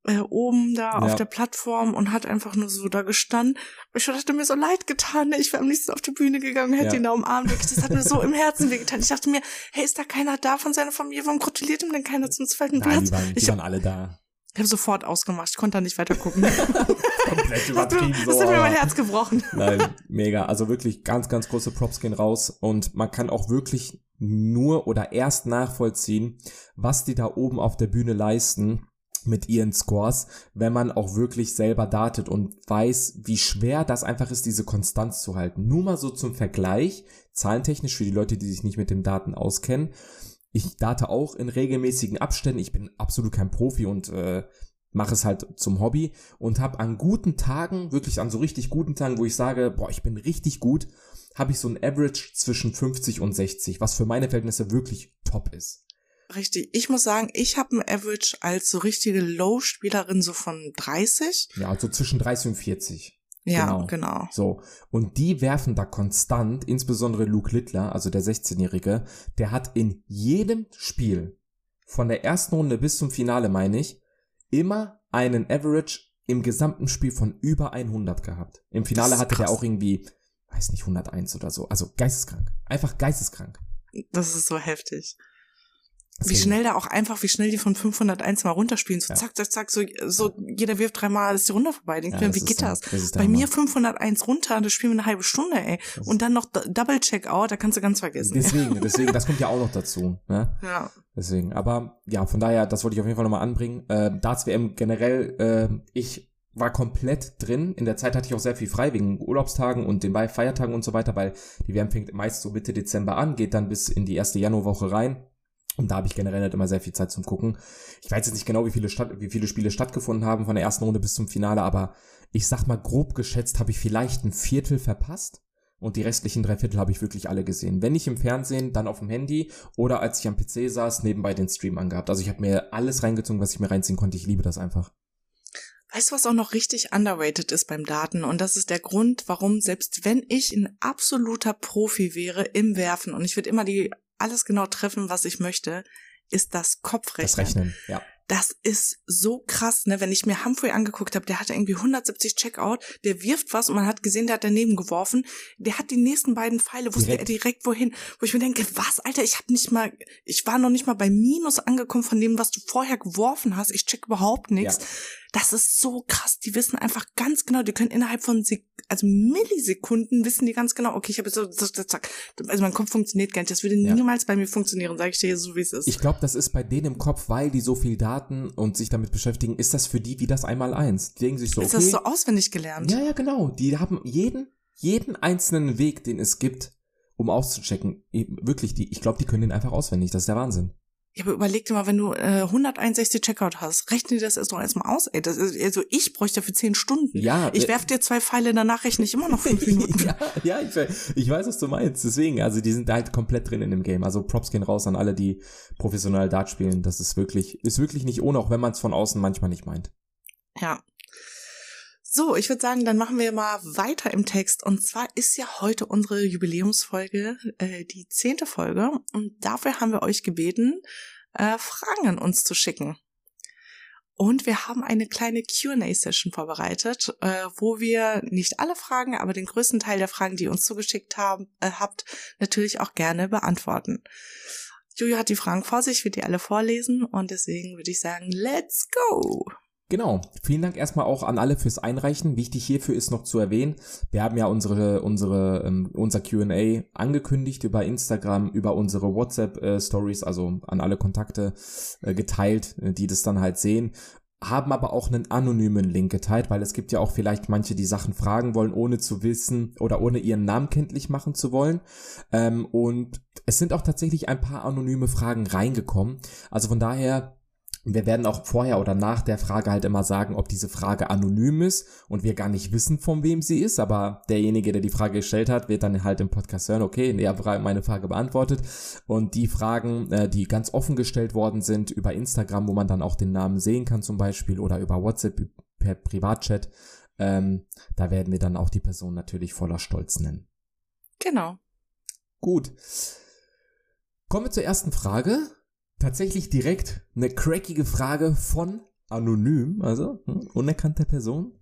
äh, oben da auf Ja. der Plattform und hat einfach nur so da gestanden. Ich dachte mir so leid getan, ne? ich wäre am liebsten auf die Bühne gegangen, hätte Ja. ihn da umarmt. Wirklich, Das hat mir so im Herzen wehgetan. Ich dachte mir, hey, ist da keiner da von seiner Familie? Warum gratuliert ihm denn keiner zum zweiten Nein, Platz? die waren, die ich waren alle da. Hab sofort ausgemacht. Ich konnte da nicht weiter gucken. Komplett das übertrieben hat mir mein Herz gebrochen. Nein, mega. Also wirklich ganz, ganz große Props gehen raus und man kann auch wirklich nur oder erst nachvollziehen, was die da oben auf der Bühne leisten mit ihren Scores, wenn man auch wirklich selber datet und weiß, wie schwer das einfach ist, diese Konstanz zu halten. Nur mal so zum Vergleich, zahlentechnisch für die Leute, die sich nicht mit den Daten auskennen. Ich date auch in regelmäßigen Abständen. Ich bin absolut kein Profi und äh, mache es halt zum Hobby und habe an guten Tagen, wirklich an so richtig guten Tagen, wo ich sage, boah, ich bin richtig gut, habe ich so ein Average zwischen 50 und 60, was für meine Verhältnisse wirklich top ist. Richtig. Ich muss sagen, ich habe ein Average als so richtige Low-Spielerin so von 30. Ja, also zwischen 30 und 40. Ja, genau. genau. So. Und die werfen da konstant, insbesondere Luke Littler, also der 16-Jährige, der hat in jedem Spiel, von der ersten Runde bis zum Finale, meine ich, immer einen Average im gesamten Spiel von über 100 gehabt. Im Finale hatte krass. der auch irgendwie, weiß nicht, 101 oder so. Also geisteskrank. Einfach geisteskrank. Das ist so heftig. Wie schnell da auch einfach, wie schnell die von 501 mal runterspielen. So ja. zack, zack, zack, so, so jeder wirft dreimal, ist die Runde vorbei. Denk ja, mir, wie geht das? das Bei mir 501 runter, das spielen wir eine halbe Stunde, ey. Das Und dann noch Double Checkout, da kannst du ganz vergessen. Deswegen, deswegen, das kommt ja auch noch dazu. Ne? Ja. Deswegen, aber ja, von daher, das wollte ich auf jeden Fall nochmal anbringen. Äh, Darts WM generell, äh, ich war komplett drin. In der Zeit hatte ich auch sehr viel frei wegen Urlaubstagen und den Feiertagen und so weiter, weil die WM fängt meist so Mitte Dezember an, geht dann bis in die erste Januarwoche rein. Und da habe ich generell halt immer sehr viel Zeit zum Gucken. Ich weiß jetzt nicht genau, wie viele, Stadt, wie viele Spiele stattgefunden haben von der ersten Runde bis zum Finale, aber ich sag mal grob geschätzt habe ich vielleicht ein Viertel verpasst. Und die restlichen drei Viertel habe ich wirklich alle gesehen. Wenn nicht im Fernsehen, dann auf dem Handy oder als ich am PC saß, nebenbei den Stream angehabt. Also ich habe mir alles reingezogen, was ich mir reinziehen konnte. Ich liebe das einfach. Weißt du, was auch noch richtig underrated ist beim Daten? Und das ist der Grund, warum selbst wenn ich ein absoluter Profi wäre im Werfen und ich würde immer die alles genau treffen, was ich möchte, ist das Kopfrechnen. Das Rechnen, ja. Das ist so krass, ne? Wenn ich mir Humphrey angeguckt habe, der hatte irgendwie 170 Checkout, der wirft was und man hat gesehen, der hat daneben geworfen. Der hat die nächsten beiden Pfeile, wusste direkt. er direkt wohin. Wo ich mir denke, was, Alter, ich habe nicht mal, ich war noch nicht mal bei Minus angekommen von dem, was du vorher geworfen hast. Ich check überhaupt nichts. Ja. Das ist so krass. Die wissen einfach ganz genau, die können innerhalb von Sek also Millisekunden wissen die ganz genau, okay, ich habe so, zack, also mein Kopf funktioniert gar nicht. Das würde ja. niemals bei mir funktionieren, sage ich dir so, wie es ist. Ich glaube, das ist bei denen im Kopf, weil die so viel Daten und sich damit beschäftigen, ist das für die wie das einmal eins. Die denken sich so, okay. Ist das so auswendig gelernt? Ja, ja, genau. Die haben jeden, jeden einzelnen Weg, den es gibt, um auszuchecken. Wirklich, die, ich glaube, die können den einfach auswendig. Das ist der Wahnsinn. Ja, aber überleg dir mal, wenn du äh, 161 Checkout hast, rechne dir das erst doch erstmal aus, ey. Das ist, also ich bräuchte dafür 10 Stunden. Ja. Ich äh, werf dir zwei Pfeile, danach rechne ich immer noch 5 Minuten. ja, ja ich, ich weiß, was du meinst. Deswegen, also die sind halt komplett drin in dem Game. Also Props gehen raus an alle, die professionell Dart spielen. Das ist wirklich, ist wirklich nicht ohne, auch wenn man es von außen manchmal nicht meint. Ja, so, ich würde sagen, dann machen wir mal weiter im Text. Und zwar ist ja heute unsere Jubiläumsfolge, äh, die zehnte Folge. Und dafür haben wir euch gebeten, äh, Fragen an uns zu schicken. Und wir haben eine kleine QA-Session vorbereitet, äh, wo wir nicht alle Fragen, aber den größten Teil der Fragen, die ihr uns zugeschickt haben, äh, habt, natürlich auch gerne beantworten. Julia hat die Fragen vor sich, wird die alle vorlesen und deswegen würde ich sagen, let's go! Genau. Vielen Dank erstmal auch an alle fürs Einreichen. Wichtig hierfür ist noch zu erwähnen, wir haben ja unsere, unsere, ähm, unser Q&A angekündigt über Instagram, über unsere WhatsApp äh, also an alle Kontakte äh, geteilt, äh, die das dann halt sehen haben aber auch einen anonymen Link geteilt, weil es gibt ja auch vielleicht manche, die Sachen fragen wollen, ohne zu wissen oder ohne ihren Namen kenntlich machen zu wollen. Ähm, und es sind auch tatsächlich ein paar anonyme Fragen reingekommen. Also von daher wir werden auch vorher oder nach der Frage halt immer sagen, ob diese Frage anonym ist und wir gar nicht wissen, von wem sie ist, aber derjenige, der die Frage gestellt hat, wird dann halt im Podcast hören, okay, er hat meine Frage beantwortet und die Fragen, äh, die ganz offen gestellt worden sind über Instagram, wo man dann auch den Namen sehen kann zum Beispiel oder über WhatsApp per Privatchat, ähm, da werden wir dann auch die Person natürlich voller Stolz nennen. Genau. Gut. Kommen wir zur ersten Frage tatsächlich direkt eine crackige Frage von anonym, also hm, unerkannter Person.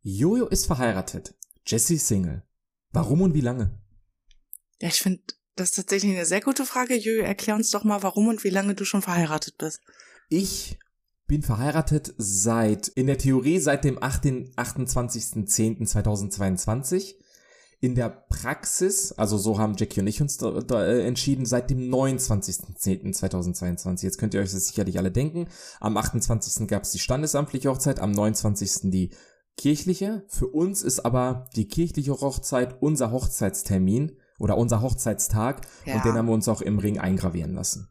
Jojo ist verheiratet, Jessie Single. Warum und wie lange? Ja, ich finde das ist tatsächlich eine sehr gute Frage. Jojo, erklär uns doch mal, warum und wie lange du schon verheiratet bist. Ich bin verheiratet seit, in der Theorie seit dem 28.10.2022. in der Praxis, also so haben Jackie und ich uns da, da, äh, entschieden, seit dem 29.10.2022. Jetzt könnt ihr euch das sicherlich alle denken. Am 28. gab es die standesamtliche Hochzeit, am 29. die kirchliche. Für uns ist aber die kirchliche Hochzeit unser Hochzeitstermin oder unser Hochzeitstag Ja. und den haben wir uns auch im Ring eingravieren lassen.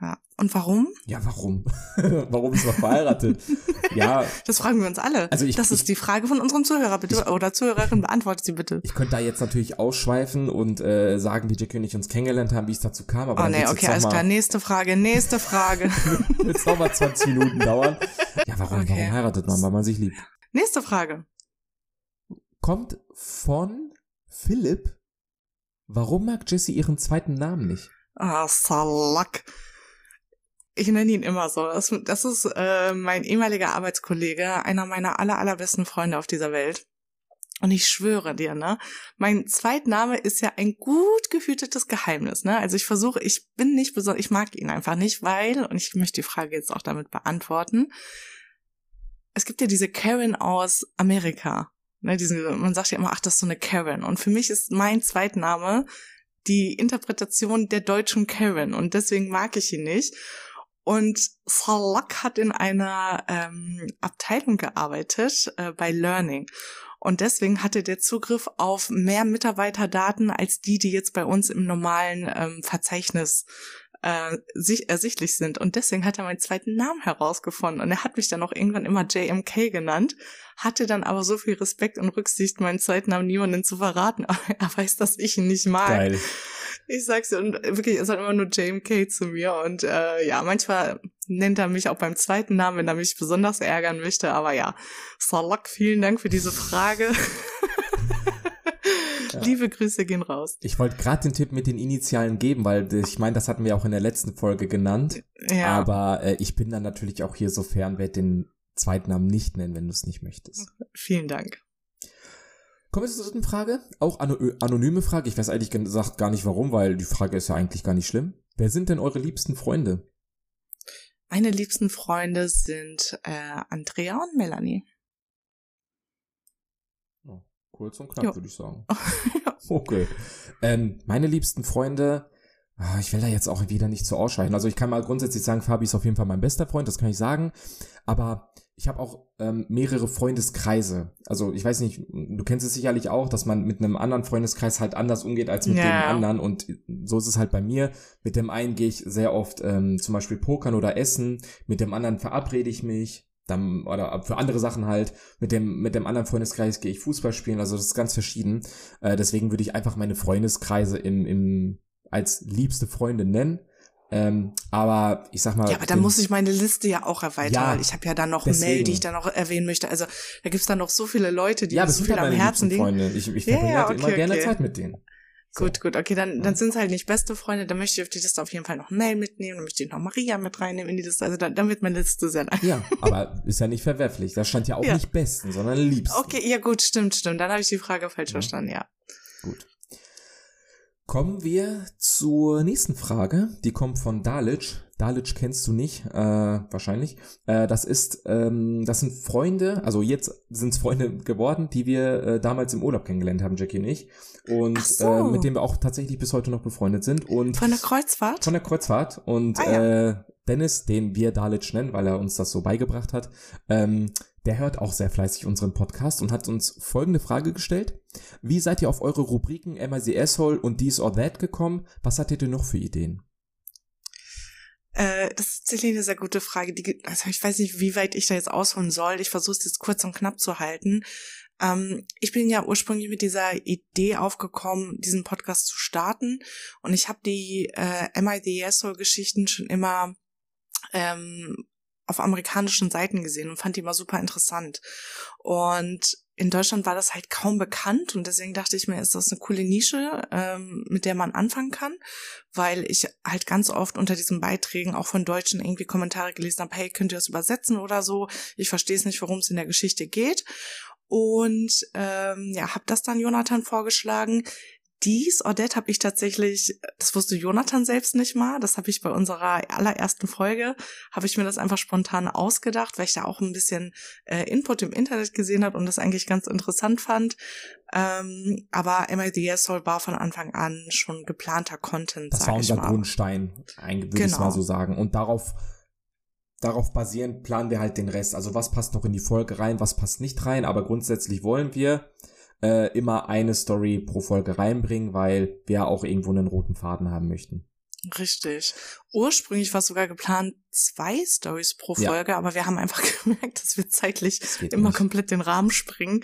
Ja. Und warum? Ja, warum? warum ist man verheiratet? ja, Das fragen wir uns alle. Also ich- das ist ich- die Frage von unserem Zuhörer, bitte. oder Zuhörerin, beantwortet sie bitte. ich könnte da jetzt natürlich ausschweifen und äh, sagen, wie Jackie und ich uns kennengelernt haben, wie es dazu kam, aber Oh nee, okay, jetzt alles klar. Nächste Frage, nächste Frage. wird's noch mal 20 Minuten dauern. Ja, warum, Okay. warum heiratet man, weil man sich liebt? nächste Frage. Kommt von Philipp. Warum mag Jessie ihren zweiten Namen nicht? Ah, Salak. Ich nenne ihn immer so. Das, das ist äh, mein ehemaliger Arbeitskollege, einer meiner aller, allerbesten Freunde auf dieser Welt. Und ich schwöre dir, ne, mein Zweitname ist ja ein gut gehütetes Geheimnis, ne? Also ich versuche, ich bin nicht besonders, ich mag ihn einfach nicht, weil, und ich möchte die Frage jetzt auch damit beantworten, es gibt ja diese Karen aus Amerika, ne, diese, man sagt ja immer, ach, das ist so eine Karen. Und für mich ist mein Zweitname die Interpretation der deutschen Karen und deswegen mag ich ihn nicht. Und Salak hat in einer ähm, Abteilung gearbeitet äh, bei Learning. Und deswegen hatte der Zugriff auf mehr Mitarbeiterdaten als die, die jetzt bei uns im normalen ähm, Verzeichnis äh, sich, ersichtlich sind. Und deswegen hat er meinen zweiten Namen herausgefunden. Und er hat mich dann auch irgendwann immer JMK genannt, hatte dann aber so viel Respekt und Rücksicht, meinen zweiten Namen niemandem zu verraten. Aber er weiß, dass ich ihn nicht mag. Geil. Ich sag's dir, und wirklich, er sagt immer nur JMK zu mir. Und äh, ja, manchmal nennt er mich auch beim zweiten Namen, wenn er mich besonders ärgern möchte. Aber ja, Salak, vielen Dank für diese Frage. Liebe Grüße gehen raus. Ich wollte gerade den Tipp mit den Initialen geben, weil ich meine, das hatten wir auch in der letzten Folge genannt. Ja, Aber äh, ich bin dann natürlich auch hier so fern, werde den Zweitnamen nicht nennen, wenn du es nicht möchtest. vielen Dank. Kommen wir zur dritten Frage. Auch ano anonyme Frage. Ich weiß eigentlich gesagt gar nicht warum, weil die Frage ist ja eigentlich gar nicht schlimm. Wer sind denn eure liebsten Freunde? Meine liebsten Freunde sind äh, Andrea und Melanie. Oh, kurz und knapp, würde ich sagen. Okay. Ähm, meine liebsten Freunde, ah, ich will da jetzt auch wieder nicht zu ausschweichen. Also ich kann mal grundsätzlich sagen, Fabi ist auf jeden Fall mein bester Freund, das kann ich sagen. Aber ich habe auch ähm, mehrere Freundeskreise. Also ich weiß nicht, du kennst es sicherlich auch, dass man mit einem anderen Freundeskreis halt anders umgeht als mit Ja. dem anderen. Und so ist es halt bei mir. Mit dem einen gehe ich sehr oft ähm, zum Beispiel pokern oder essen. Mit dem anderen verabrede ich mich. Dann, oder für andere Sachen halt. Mit dem, mit dem anderen Freundeskreis gehe ich Fußball spielen. Also das ist ganz verschieden. Äh, deswegen würde ich einfach meine Freundeskreise im, im, als liebste Freunde nennen. Ähm, aber ich sag mal. Ja, aber da muss ich meine Liste ja auch erweitern. Ja, ich habe ja dann noch deswegen. Mel, die ich dann noch erwähnen möchte. Also da gibt's dann noch so viele Leute, die ja, das so sind viel halt am Herzen liegen. Freunde. Ich, ich Ja, verbringe ja, halt okay, immer gerne okay. Zeit mit denen. So. Gut, gut, okay, dann, dann sind es halt nicht beste Freunde, dann möchte ich auf die Liste auf jeden Fall noch Mel mitnehmen, dann möchte ich noch Maria mit reinnehmen in die Liste. Also dann, dann wird meine Liste sehr lang. Ja, aber ist ja nicht verwerflich. Da stand ja auch Ja. nicht besten, sondern liebsten. Okay, ja gut, stimmt, stimmt. Dann habe ich die Frage falsch Ja. verstanden, ja. Gut. Kommen wir zur nächsten Frage. Die kommt von Dalic. Dalic kennst du nicht, äh, wahrscheinlich. Äh, das ist, ähm, das sind Freunde, also jetzt sind es Freunde geworden, die wir äh, damals im Urlaub kennengelernt haben, Jackie und ich. Und so. äh, mit denen wir auch tatsächlich bis heute noch befreundet sind. Und Von der Kreuzfahrt? von der Kreuzfahrt und Ah, ja. äh, Dennis, den wir Dalic nennen, weil er uns das so beigebracht hat, ähm, der hört auch sehr fleißig unseren Podcast und hat uns folgende Frage gestellt. Wie seid ihr auf eure Rubriken the Asshole und Dies or That gekommen? Was hattet ihr noch für Ideen? Äh, das ist tatsächlich eine sehr gute Frage. Die, also ich weiß nicht, wie weit ich da jetzt ausholen soll. Ich versuche es jetzt kurz und knapp zu halten. Ähm, ich bin ja ursprünglich mit dieser Idee aufgekommen, diesen Podcast zu starten. Und ich habe die äh, Asshole-Geschichten schon immer ähm, auf amerikanischen Seiten gesehen und fand die immer super interessant. Und in Deutschland war das halt kaum bekannt und deswegen dachte ich mir, ist das eine coole Nische, ähm, mit der man anfangen kann, weil ich halt ganz oft unter diesen Beiträgen auch von Deutschen irgendwie Kommentare gelesen habe, hey, könnt ihr das übersetzen oder so? Ich verstehe es nicht, worum es in der Geschichte geht. Und ähm, ja, habe das dann Jonathan vorgeschlagen, dies Odette habe ich tatsächlich, das wusste Jonathan selbst nicht mal, das habe ich bei unserer allerersten Folge, habe ich mir das einfach spontan ausgedacht, weil ich da auch ein bisschen äh, Input im Internet gesehen habe und das eigentlich ganz interessant fand. Ähm, aber MIDS Soul war von Anfang an schon geplanter Content, Das war unser Grundstein, würde genau. ich mal so sagen. Und darauf darauf basierend planen wir halt den Rest. Also was passt noch in die Folge rein, was passt nicht rein. Aber grundsätzlich wollen wir äh, immer eine Story pro Folge reinbringen, weil wir auch irgendwo einen roten Faden haben möchten. Richtig. Ursprünglich war sogar geplant zwei Stories pro Folge, ja. aber wir haben einfach gemerkt, dass wir zeitlich das immer nicht. komplett den Rahmen springen.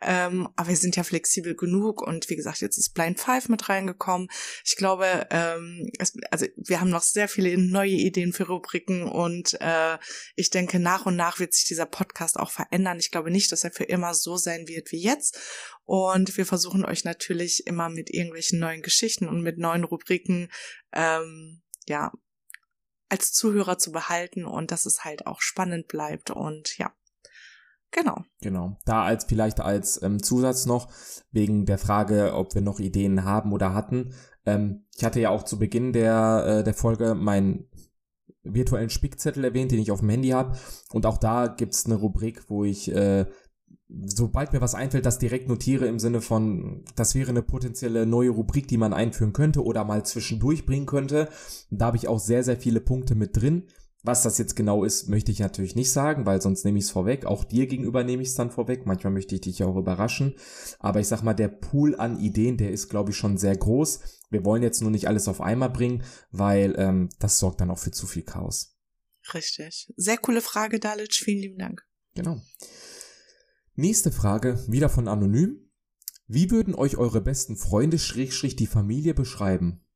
Ähm, aber wir sind ja flexibel genug und wie gesagt, jetzt ist Blind Five mit reingekommen. Ich glaube, ähm, es, also wir haben noch sehr viele neue Ideen für Rubriken und äh, ich denke, nach und nach wird sich dieser Podcast auch verändern. Ich glaube nicht, dass er für immer so sein wird wie jetzt. Und wir versuchen euch natürlich immer mit irgendwelchen neuen Geschichten und mit neuen Rubriken ähm, ja als Zuhörer zu behalten und dass es halt auch spannend bleibt und ja. Genau. Genau. Da als vielleicht als ähm, Zusatz noch, wegen der Frage, ob wir noch Ideen haben oder hatten. Ähm, ich hatte ja auch zu Beginn der, äh, der Folge meinen virtuellen Spickzettel erwähnt, den ich auf dem Handy habe. Und auch da gibt's eine Rubrik, wo ich äh, sobald mir was einfällt, das direkt notiere im Sinne von, das wäre eine potenzielle neue Rubrik, die man einführen könnte oder mal zwischendurch bringen könnte. Da habe ich auch sehr, sehr viele Punkte mit drin. Was das jetzt genau ist, möchte ich natürlich nicht sagen, weil sonst nehme ich es vorweg. Auch dir gegenüber nehme ich es dann vorweg. Manchmal möchte ich dich auch überraschen. Aber ich sag mal, der Pool an Ideen, der ist, glaube ich, schon sehr groß. Wir wollen jetzt nur nicht alles auf einmal bringen, weil ähm, das sorgt dann auch für zu viel Chaos. Richtig. Sehr coole Frage, Dalic. Vielen lieben Dank. Genau. Nächste Frage, wieder von Anonym. Wie würden euch eure besten Freunde schrägstrich die Familie beschreiben?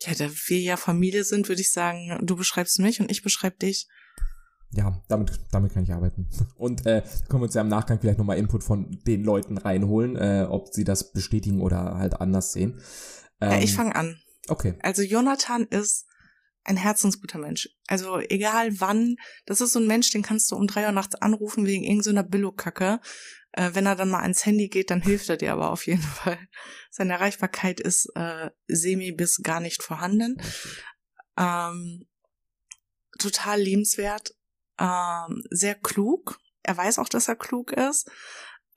Ja, da wir ja Familie sind, würde ich sagen, du beschreibst mich und ich beschreibe dich. Ja, damit, damit kann ich arbeiten. Und äh, können wir uns ja im Nachgang vielleicht nochmal Input von den Leuten reinholen, äh, ob sie das bestätigen oder halt anders sehen. Ähm, ja, ich ähm, fange an. Okay. Also Jonathan ist ein herzensguter Mensch. Also egal wann, das ist so ein Mensch, den kannst du um drei Uhr nachts anrufen wegen irgendeiner Billo-Kacke. Äh, wenn er dann mal ans Handy geht, dann hilft er dir aber auf jeden Fall. Seine Erreichbarkeit ist äh, semi bis gar nicht vorhanden. Ähm, total liebenswert, ähm, sehr klug. Er weiß auch, dass er klug ist,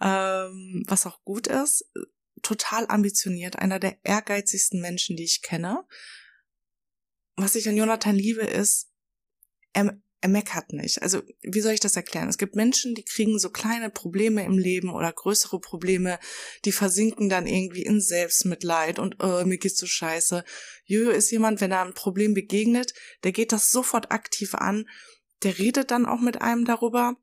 ähm, was auch gut ist. Total ambitioniert, einer der ehrgeizigsten Menschen, die ich kenne was ich an Jonathan liebe, ist, er, er meckert nicht. Also, wie soll ich das erklären? Es gibt Menschen, die kriegen so kleine Probleme im Leben oder größere Probleme, die versinken dann irgendwie in Selbstmitleid und oh, mir geht's so scheiße. Jojo ist jemand, wenn er ein Problem begegnet, der geht das sofort aktiv an, der redet dann auch mit einem darüber.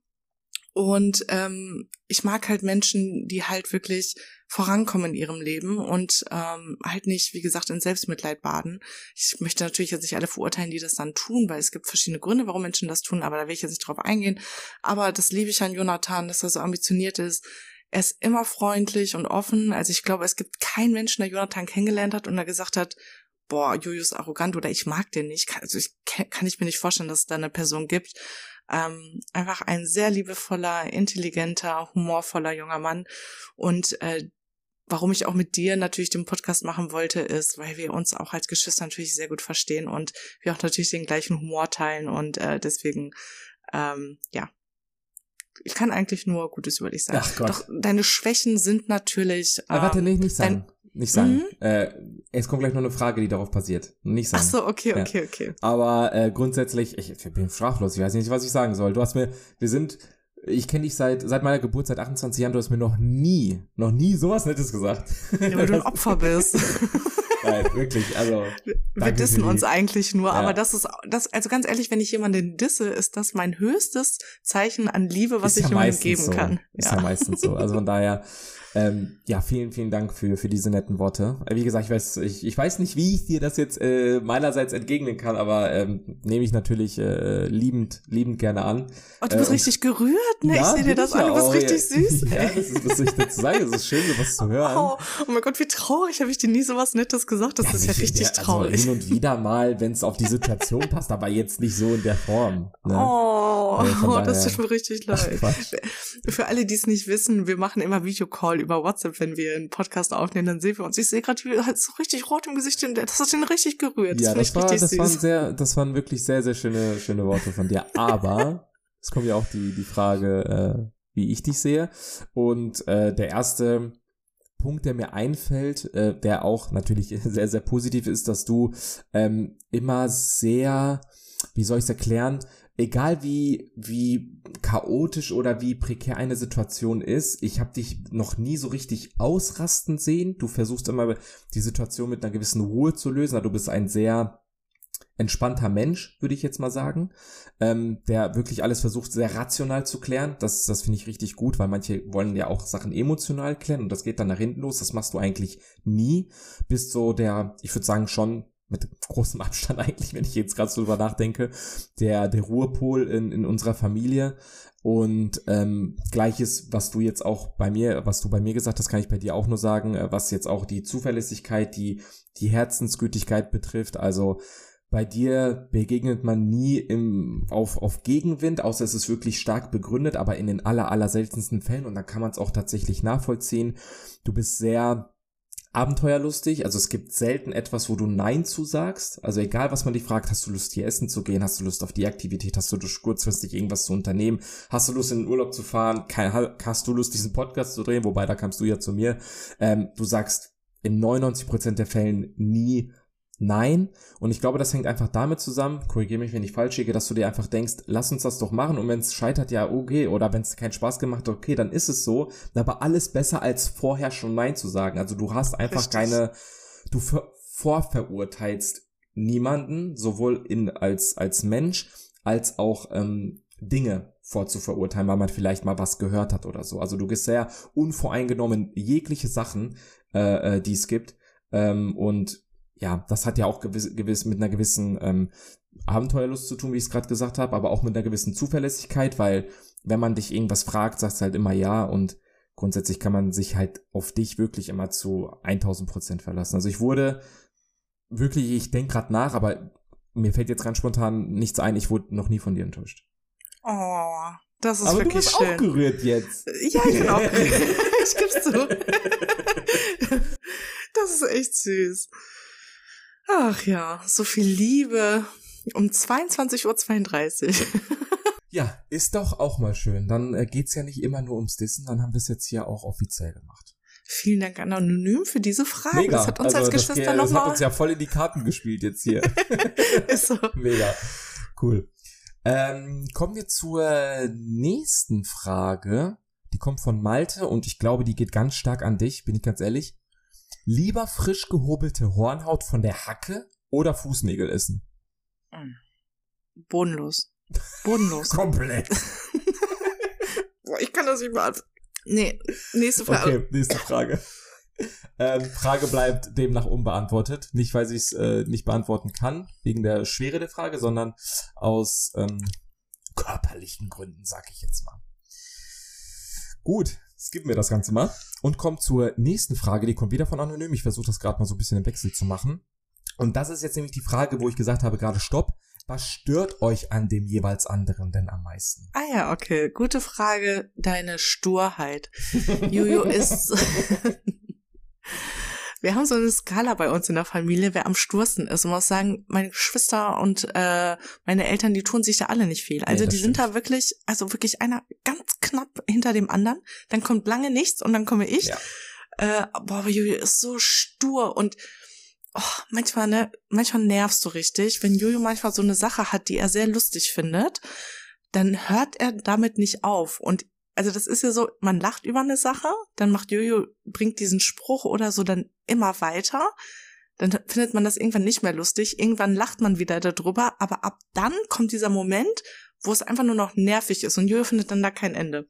Und ähm, ich mag halt Menschen, die halt wirklich vorankommen in ihrem Leben und ähm, halt nicht, wie gesagt, in Selbstmitleid baden. Ich möchte natürlich jetzt nicht alle verurteilen, die das dann tun, weil es gibt verschiedene Gründe, warum Menschen das tun, aber da will ich jetzt nicht drauf eingehen. Aber das liebe ich an Jonathan, dass er so ambitioniert ist. Er ist immer freundlich und offen. Also ich glaube, es gibt keinen Menschen, der Jonathan kennengelernt hat und da gesagt hat, boah, Julius arrogant oder ich mag den nicht. Also ich kann ich mir nicht vorstellen, dass es da eine Person gibt. Ähm, einfach ein sehr liebevoller, intelligenter, humorvoller junger Mann. Und äh, warum ich auch mit dir natürlich den Podcast machen wollte, ist, weil wir uns auch als Geschwister natürlich sehr gut verstehen und wir auch natürlich den gleichen Humor teilen und äh, deswegen, ähm, ja, ich kann eigentlich nur Gutes über dich sagen. Ach Gott. Doch deine Schwächen sind natürlich. Ähm, warte, nee, nicht sagen. Nicht sagen. Mhm. Äh, es kommt gleich noch eine Frage, die darauf basiert. Nicht sagen. Ach so, okay, okay, ja. okay. Aber äh, grundsätzlich, ich, ich bin sprachlos, ich weiß nicht, was ich sagen soll. Du hast mir, wir sind ich kenne dich seit, seit meiner Geburt, seit 28 Jahren, du hast mir noch nie, noch nie sowas Nettes gesagt. Ja, weil du ein Opfer bist. Nein, wirklich, also. Wir dissen uns eigentlich nur, ja. aber das ist, das, also ganz ehrlich, wenn ich jemanden disse, ist das mein höchstes Zeichen an Liebe, was ist ich ja jemandem geben so. kann. Ist ja. ja meistens so. Also von daher, ähm, ja, vielen, vielen Dank für, für diese netten Worte. Äh, wie gesagt, ich weiß, ich, ich weiß nicht, wie ich dir das jetzt äh, meinerseits entgegnen kann, aber ähm, nehme ich natürlich äh, liebend, liebend gerne an. Oh, du bist äh, richtig gerührt, ne? Ja, ich sehe dir das an, du bist richtig süß. ja, das ist, soll ich dazu sagen? Es ist schön, sowas zu hören. Oh, oh mein Gott, wie traurig, habe ich dir nie sowas Nettes gesagt hast, ja, ist ja richtig der, traurig. Also hin und wieder mal, wenn es auf die Situation passt, aber jetzt nicht so in der Form. Ne? Oh, oh das tut mir richtig leid. Für alle, die es nicht wissen, wir machen immer Videocall über WhatsApp, wenn wir einen Podcast aufnehmen, dann sehen wir uns. Ich sehe gerade, wie halt so richtig rot im Gesicht, das hat ihn richtig gerührt. Das ja, das, war, das waren sehr, das waren wirklich sehr, sehr schöne, schöne Worte von dir. Aber es kommt ja auch die, die Frage, äh, wie ich dich sehe. Und äh, der erste Punkt, der mir einfällt, äh, der auch natürlich sehr, sehr positiv ist, dass du ähm, immer sehr, wie soll ich es erklären, egal wie, wie chaotisch oder wie prekär eine Situation ist, ich habe dich noch nie so richtig ausrasten sehen. Du versuchst immer die Situation mit einer gewissen Ruhe zu lösen. Du bist ein sehr entspannter Mensch, würde ich jetzt mal sagen, ähm, der wirklich alles versucht, sehr rational zu klären. Das, das finde ich richtig gut, weil manche wollen ja auch Sachen emotional klären und das geht dann nach hinten los. Das machst du eigentlich nie. Bist so der, ich würde sagen, schon mit großem Abstand eigentlich, wenn ich jetzt gerade so drüber nachdenke, der, der Ruhepol in, in unserer Familie. Und ähm, gleiches, was du jetzt auch bei mir, was du bei mir gesagt hast, kann ich bei dir auch nur sagen, äh, was jetzt auch die Zuverlässigkeit, die, die Herzensgütigkeit betrifft. Also bei dir begegnet man nie im, auf, auf Gegenwind, außer es ist wirklich stark begründet, aber in den aller, aller seltensten Fällen und da kann man es auch tatsächlich nachvollziehen. Du bist sehr abenteuerlustig, also es gibt selten etwas, wo du Nein zu sagst. Also egal, was man dich fragt, hast du Lust hier essen zu gehen, hast du Lust auf die Aktivität, hast du Lust kurzfristig irgendwas zu unternehmen, hast du Lust in den Urlaub zu fahren, hast du Lust diesen Podcast zu drehen, wobei da kamst du ja zu mir. Ähm, du sagst in 99% der Fällen nie Nein. Und ich glaube, das hängt einfach damit zusammen, korrigiere mich, wenn ich falsch liege, dass du dir einfach denkst, lass uns das doch machen und wenn es scheitert, ja, okay, oder wenn es keinen Spaß gemacht hat, okay, dann ist es so. Aber alles besser als vorher schon Nein zu sagen. Also du hast einfach Richtig. keine, du vorverurteilst niemanden, sowohl in, als, als Mensch, als auch ähm, Dinge vorzuverurteilen, weil man vielleicht mal was gehört hat oder so. Also du gehst sehr unvoreingenommen jegliche Sachen, äh, äh, die es gibt. Ähm, und ja, das hat ja auch gewiss, gewiss mit einer gewissen ähm, Abenteuerlust zu tun, wie ich es gerade gesagt habe, aber auch mit einer gewissen Zuverlässigkeit, weil wenn man dich irgendwas fragt, sagst du halt immer ja und grundsätzlich kann man sich halt auf dich wirklich immer zu 1000 Prozent verlassen. Also ich wurde wirklich, ich denke gerade nach, aber mir fällt jetzt ganz spontan nichts ein, ich wurde noch nie von dir enttäuscht. Oh, das ist aber wirklich du bist schön. auch gerührt jetzt. Ja, ich bin auch gerührt. ich geb's zu. das ist echt süß. Ach ja, so viel Liebe um 22.32 Uhr. ja, ist doch auch mal schön. Dann äh, geht's ja nicht immer nur ums Dissen, dann haben wir es jetzt hier auch offiziell gemacht. Vielen Dank an Anonym für diese Frage. Mega. Das hat uns also als Geschwister nochmal... Das hat uns ja voll in die Karten gespielt jetzt hier. ist so. Mega. Cool. Ähm, kommen wir zur nächsten Frage. Die kommt von Malte und ich glaube, die geht ganz stark an dich, bin ich ganz ehrlich. Lieber frisch gehobelte Hornhaut von der Hacke oder Fußnägel essen? Hm. Bodenlos. Bodenlos. Komplett. Boah, ich kann das nicht beantworten. Nee, nächste Frage. Okay, nächste Frage. ähm, Frage bleibt demnach unbeantwortet. Nicht, weil ich es äh, nicht beantworten kann, wegen der Schwere der Frage, sondern aus ähm, körperlichen Gründen, sag ich jetzt mal. Gut, skippen wir das Ganze mal und kommen zur nächsten Frage. Die kommt wieder von Anonym. Ich versuche das gerade mal so ein bisschen im Wechsel zu machen. Und das ist jetzt nämlich die Frage, wo ich gesagt habe, gerade Stopp. Was stört euch an dem jeweils anderen denn am meisten? Ah ja, okay. Gute Frage. Deine Sturheit. Juju ist wir haben so eine Skala bei uns in der Familie, wer am stursten ist. Und muss sagen, meine Geschwister und äh, meine Eltern, die tun sich da alle nicht viel. Also nee, die stimmt. sind da wirklich, also wirklich einer ganz knapp hinter dem anderen. Dann kommt lange nichts und dann komme ich. Ja. Äh, boah, aber Juju ist so stur und oh, manchmal, ne, manchmal nervst du richtig, wenn Jojo manchmal so eine Sache hat, die er sehr lustig findet, dann hört er damit nicht auf. Und also das ist ja so, man lacht über eine Sache, dann macht Jojo, bringt diesen Spruch oder so dann immer weiter, dann findet man das irgendwann nicht mehr lustig, irgendwann lacht man wieder darüber, aber ab dann kommt dieser Moment, wo es einfach nur noch nervig ist und Jojo findet dann da kein Ende.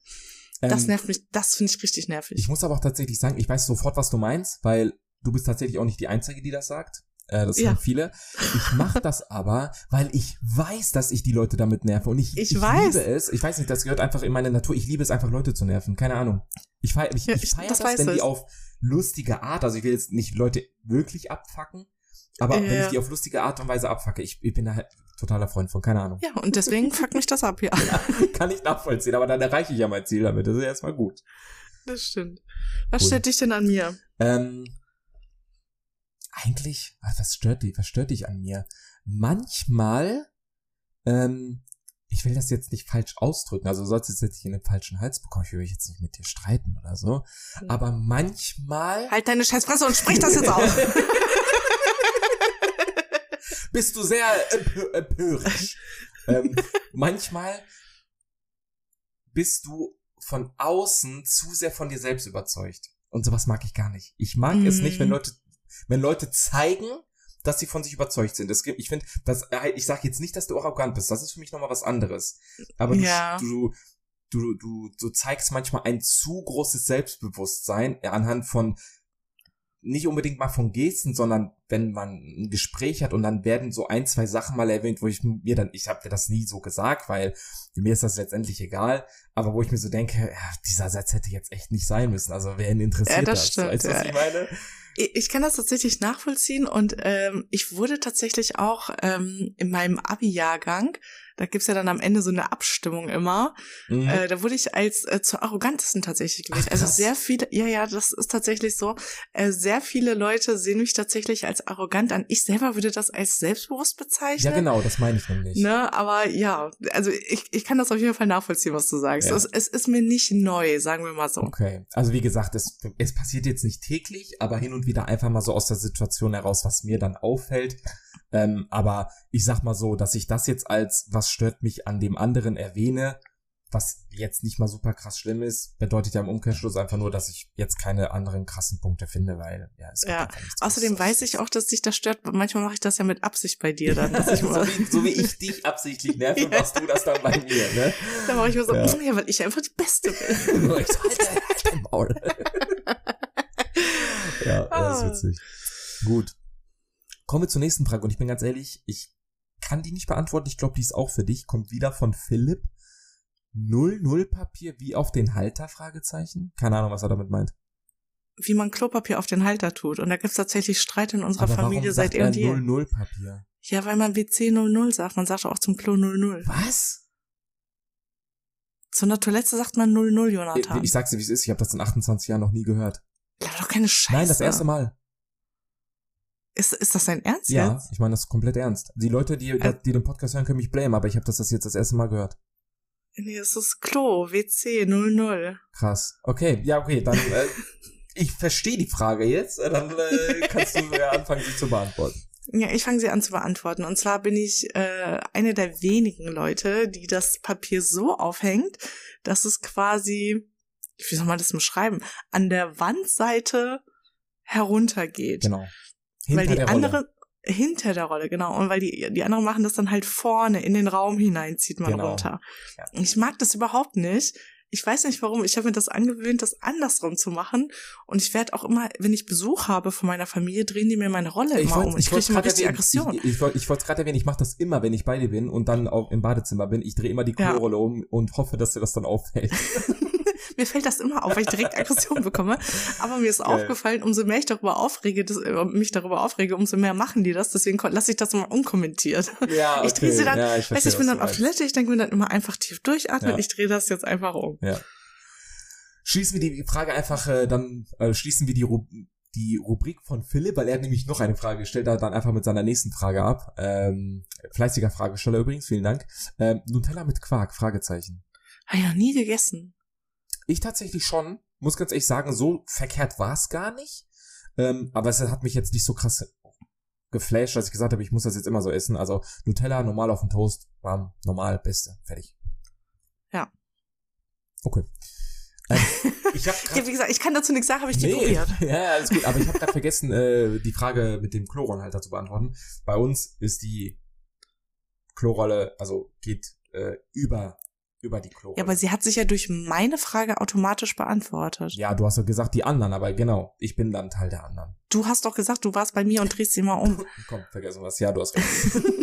Das ähm, nervt mich, das finde ich richtig nervig. Ich muss aber auch tatsächlich sagen, ich weiß sofort, was du meinst, weil du bist tatsächlich auch nicht die Einzige, die das sagt. Äh, das ja. sind viele. Ich mache das aber, weil ich weiß, dass ich die Leute damit nerve. Und ich, ich, ich weiß. liebe es. Ich weiß nicht, das gehört einfach in meine Natur. Ich liebe es einfach, Leute zu nerven. Keine Ahnung. Ich feiere ich, ja, ich feier das, das wenn ich. die auf lustige Art, also ich will jetzt nicht Leute wirklich abfacken, aber wenn Ja. ich die auf lustige Art und Weise abfacke, ich, ich bin da halt totaler Freund von, keine Ahnung. Ja, und deswegen fuckt mich das ab, ja. Kann ich nachvollziehen, aber dann erreiche ich ja mein Ziel damit. Das ist erstmal gut. Das stimmt. Was Cool. stört dich denn an mir? Ähm, eigentlich, was, was stört dich, was stört dich an mir? Manchmal, ähm, ich will das jetzt nicht falsch ausdrücken, also du sollst jetzt nicht in den falschen Hals bekommen, ich will mich jetzt nicht mit dir streiten oder so, Hm. aber manchmal Halt deine Scheißfresse und sprich das jetzt aus. bist du sehr empö empörig. ähm, manchmal bist du von außen zu sehr von dir selbst überzeugt. Und sowas mag ich gar nicht. Ich mag es Mm. nicht, wenn Leute, wenn Leute zeigen, dass sie von sich überzeugt sind. Gibt, ich finde, das, äh, ich sage jetzt nicht, dass du arrogant bist. Das ist für mich nochmal was anderes. Aber du, Ja. du, du, du, du zeigst manchmal ein zu großes Selbstbewusstsein anhand von nicht unbedingt mal von Gesten, sondern wenn man ein Gespräch hat und dann werden so ein, zwei Sachen mal erwähnt, wo ich mir dann, ich habe dir das nie so gesagt, weil mir ist das letztendlich egal, aber wo ich mir so denke, ja, dieser Satz hätte jetzt echt nicht sein müssen. Also wer ihn interessiert Ja, das das? stimmt, weißt du, was ich meine? Ich kann das tatsächlich nachvollziehen und ähm, ich wurde tatsächlich auch ähm, in meinem Abi-Jahrgang, da gibt's ja dann am Ende so eine Abstimmung immer, Mhm. äh, da wurde ich als äh, zur arrogantesten tatsächlich gewählt. Ach, also sehr viele, ja, ja, das ist tatsächlich so. Äh, sehr viele Leute sehen mich tatsächlich als arrogant an. Ich selber würde das als selbstbewusst bezeichnen. ja, genau, das meine ich nämlich. Ne, aber ja, also ich, ich kann das auf jeden Fall nachvollziehen, was du sagst. Ja. Es, es ist mir nicht neu, sagen wir mal so. Okay. Also wie gesagt, es, es passiert jetzt nicht täglich, aber hin und wieder einfach mal so aus der Situation heraus, was mir dann auffällt. Ähm, aber ich sag mal so, dass ich das jetzt als was stört mich an dem anderen erwähne, was jetzt nicht mal super krass schlimm ist, bedeutet ja im Umkehrschluss einfach nur, dass ich jetzt keine anderen krassen Punkte finde, weil ja, es gibt Ja, Außerdem weiß ich auch, dass dich das stört. Manchmal mache ich das ja mit Absicht bei dir dann. Dass ich so, wie, so wie ich dich absichtlich nerve, Ja. machst du das dann bei mir, ne? dann mache ich mir so, Ja. ja. ja, weil ich einfach die Beste bin. Ich so, halt, dein- halt dein Maul. ja, das ist Ah. witzig. Gut. Kommen wir zur nächsten Frage. Und ich bin ganz ehrlich, ich kann die nicht beantworten. Ich glaube, die ist auch für dich. Kommt wieder von Philipp. 00 Papier wie auf den Halter? Fragezeichen. Keine Ahnung, was er damit meint. Wie man Klopapier auf den Halter tut. Und da gibt's tatsächlich Streit in unserer Aber Familie warum seit sagt eh er und je. 00 Papier? Ja, weil man WC 00 sagt. Man sagt auch zum Klo 00. Was? Zu einer Toilette sagt man 00, Jonathan. Ich, ich sag's dir, wie es ist. Ich habe das in 28 Jahren noch nie gehört. Laber doch keine Scheiße. Nein, das erste Mal. Ist, ist das dein Ernst Ja, jetzt? ich meine das ist komplett ernst. Die Leute, die, Äh. die den Podcast hören, können mich blamen, aber ich habe das, das jetzt das erste Mal gehört. Nee, es ist Klo, WC 00. Krass. Okay, ja, okay, dann äh, ich verstehe die Frage jetzt, äh, dann äh, kannst du ja anfangen, sie zu beantworten. Ja, ich fange sie an zu beantworten. Und zwar bin ich äh, eine der wenigen Leute, die das Papier so aufhängt, dass es quasi, wie soll man das beschreiben, an der Wandseite heruntergeht. Genau. weil die der Rolle. andere hinter der Rolle, genau. Und weil die, die anderen machen das dann halt vorne in den Raum hinein, zieht man Genau. runter. Ja. Ich mag das überhaupt nicht. Ich weiß nicht warum. Ich habe mir das angewöhnt, das andersrum zu machen. Und ich werde auch immer, wenn ich Besuch habe von meiner Familie, drehen die mir meine Rolle Ich immer wollte um. Ich wollt kriege immer richtig erwähnen, Aggression. Ich, ich, wollte ich wollte gerade erwähnen, ich mache das immer, wenn ich bei dir bin und dann auch im Badezimmer bin. Ich drehe immer die Ja. Klorolle um und hoffe, dass dir das dann auffällt. mir fällt das immer auf, weil ich direkt Aggression bekomme. Aber mir ist Geil. aufgefallen, umso mehr ich darüber aufrege, das, äh, mich darüber aufrege, umso mehr machen die das. Deswegen lasse ich das immer unkommentiert. Ja, Ich drehe sie dann- ja, ich Weißt verstehe, ich bin dann auf. Toilette, ich denke mir dann immer einfach tief durchatmen, Ja. ich drehe das jetzt einfach um. Ja. Schließen wir die Frage einfach, äh, dann äh, schließen wir die, Ru die Rubrik von Philipp, weil er hat nämlich noch eine Frage gestellt, hat dann einfach mit seiner nächsten Frage ab. Ähm, fleißiger Fragesteller übrigens, vielen Dank. Ähm, Nutella mit Quark, Fragezeichen. Habe ich noch nie gegessen. Ich tatsächlich schon, muss ganz ehrlich sagen, so verkehrt war es gar nicht. Ähm, aber es hat mich jetzt nicht so krass geflasht, dass ich gesagt habe, ich muss das jetzt immer so essen. Also Nutella normal auf dem Toast, warm, normal, beste, fertig. Ja. Okay. Ähm, ich habe Ja, wie gesagt, ich kann dazu nichts sagen, habe ich die Nee, probiert. ja, alles gut. Aber ich habe gerade vergessen, äh, die Frage mit dem Kloronhalter zu beantworten. Bei uns ist die Klorolle, also geht äh, über über die Klorolle. Ja, aber sie hat sich ja durch meine Frage automatisch beantwortet. ja, du hast doch gesagt, die anderen, aber genau, ich bin dann Teil der anderen. Du hast doch gesagt, du warst bei mir und drehst sie mal um. Komm, vergessen was. Ja, du hast recht.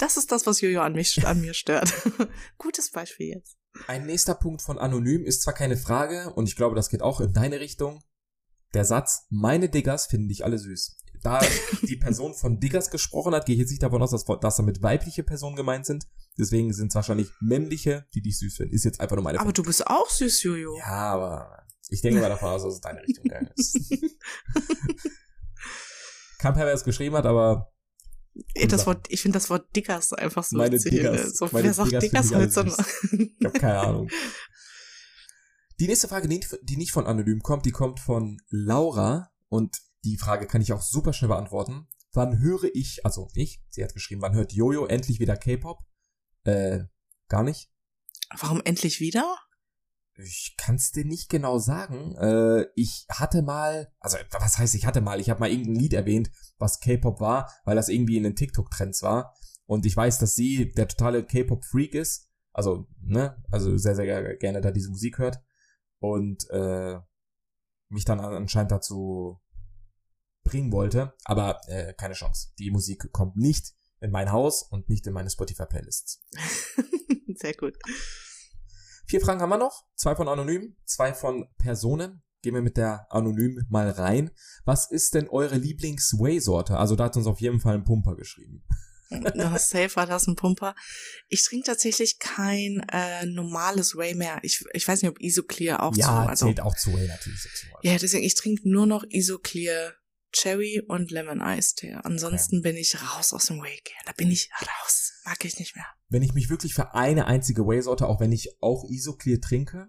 Das ist das, was Jojo an mich, an mir stört. Gutes Beispiel jetzt. Ein nächster Punkt von Anonym ist zwar keine Frage, und ich glaube, das geht auch in deine Richtung. Der Satz, meine Diggers finden dich alle süß. Da die Person von Diggers gesprochen hat, gehe ich jetzt nicht davon aus, dass, dass damit weibliche Personen gemeint sind. Deswegen sind es wahrscheinlich männliche, die dich süß finden. Ist jetzt einfach nur meine Aber Frage. du bist auch süß, Jojo. Ja, aber ich denke mal davon aus, dass es deine Richtung ist. Kein pervers geschrieben hat, aber das Wort, ich finde das Wort Dickers einfach so Meine witzig. Diggers. So, Meine wer sagt Diggers ich heute noch? ich habe keine Ahnung. Die nächste Frage, die die nicht von Anonym kommt, die kommt von Laura und die Frage kann ich auch super schnell beantworten. Wann höre ich, also ich, sie hat geschrieben, wann hört Jojo endlich wieder K-Pop? Äh, gar nicht. Warum endlich wieder? Ich kann's dir nicht genau sagen. Äh, ich hatte mal, also was heißt ich hatte mal, ich habe mal irgendein Lied erwähnt, was K-Pop war, weil das irgendwie in den TikTok-Trends war. Und ich weiß, dass sie der totale K-Pop-Freak ist. Also, ne, also sehr, sehr gerne da diese Musik hört. Und äh, mich dann anscheinend dazu bringen wollte. Aber äh, keine Chance. Die Musik kommt nicht in mein Haus und nicht in meine Spotify-Playlists. Sehr gut. Vier Fragen haben wir noch. Zwei von Anonym, zwei von Personen. Gehen wir mit der Anonym mal rein. Was ist denn eure Lieblings-Whey-Sorte? Also da hat uns auf jeden Fall ein Pumper geschrieben. Ja, safe war das ein Pumper. Ich trinke tatsächlich kein äh, normales Whey mehr. Ich, ich weiß nicht, ob Isoclear auch ja, zu. Also, zählt auch zu Whey natürlich dazu. Also. ja, deswegen, ich trinke nur noch Isoclear Cherry und Lemon Ice Tee. Ansonsten bin ich raus aus dem Whey. Da bin ich raus. Mag ich nicht mehr. Wenn ich mich wirklich für eine einzige Whey-Sorte, auch wenn ich auch Isoclear trinke,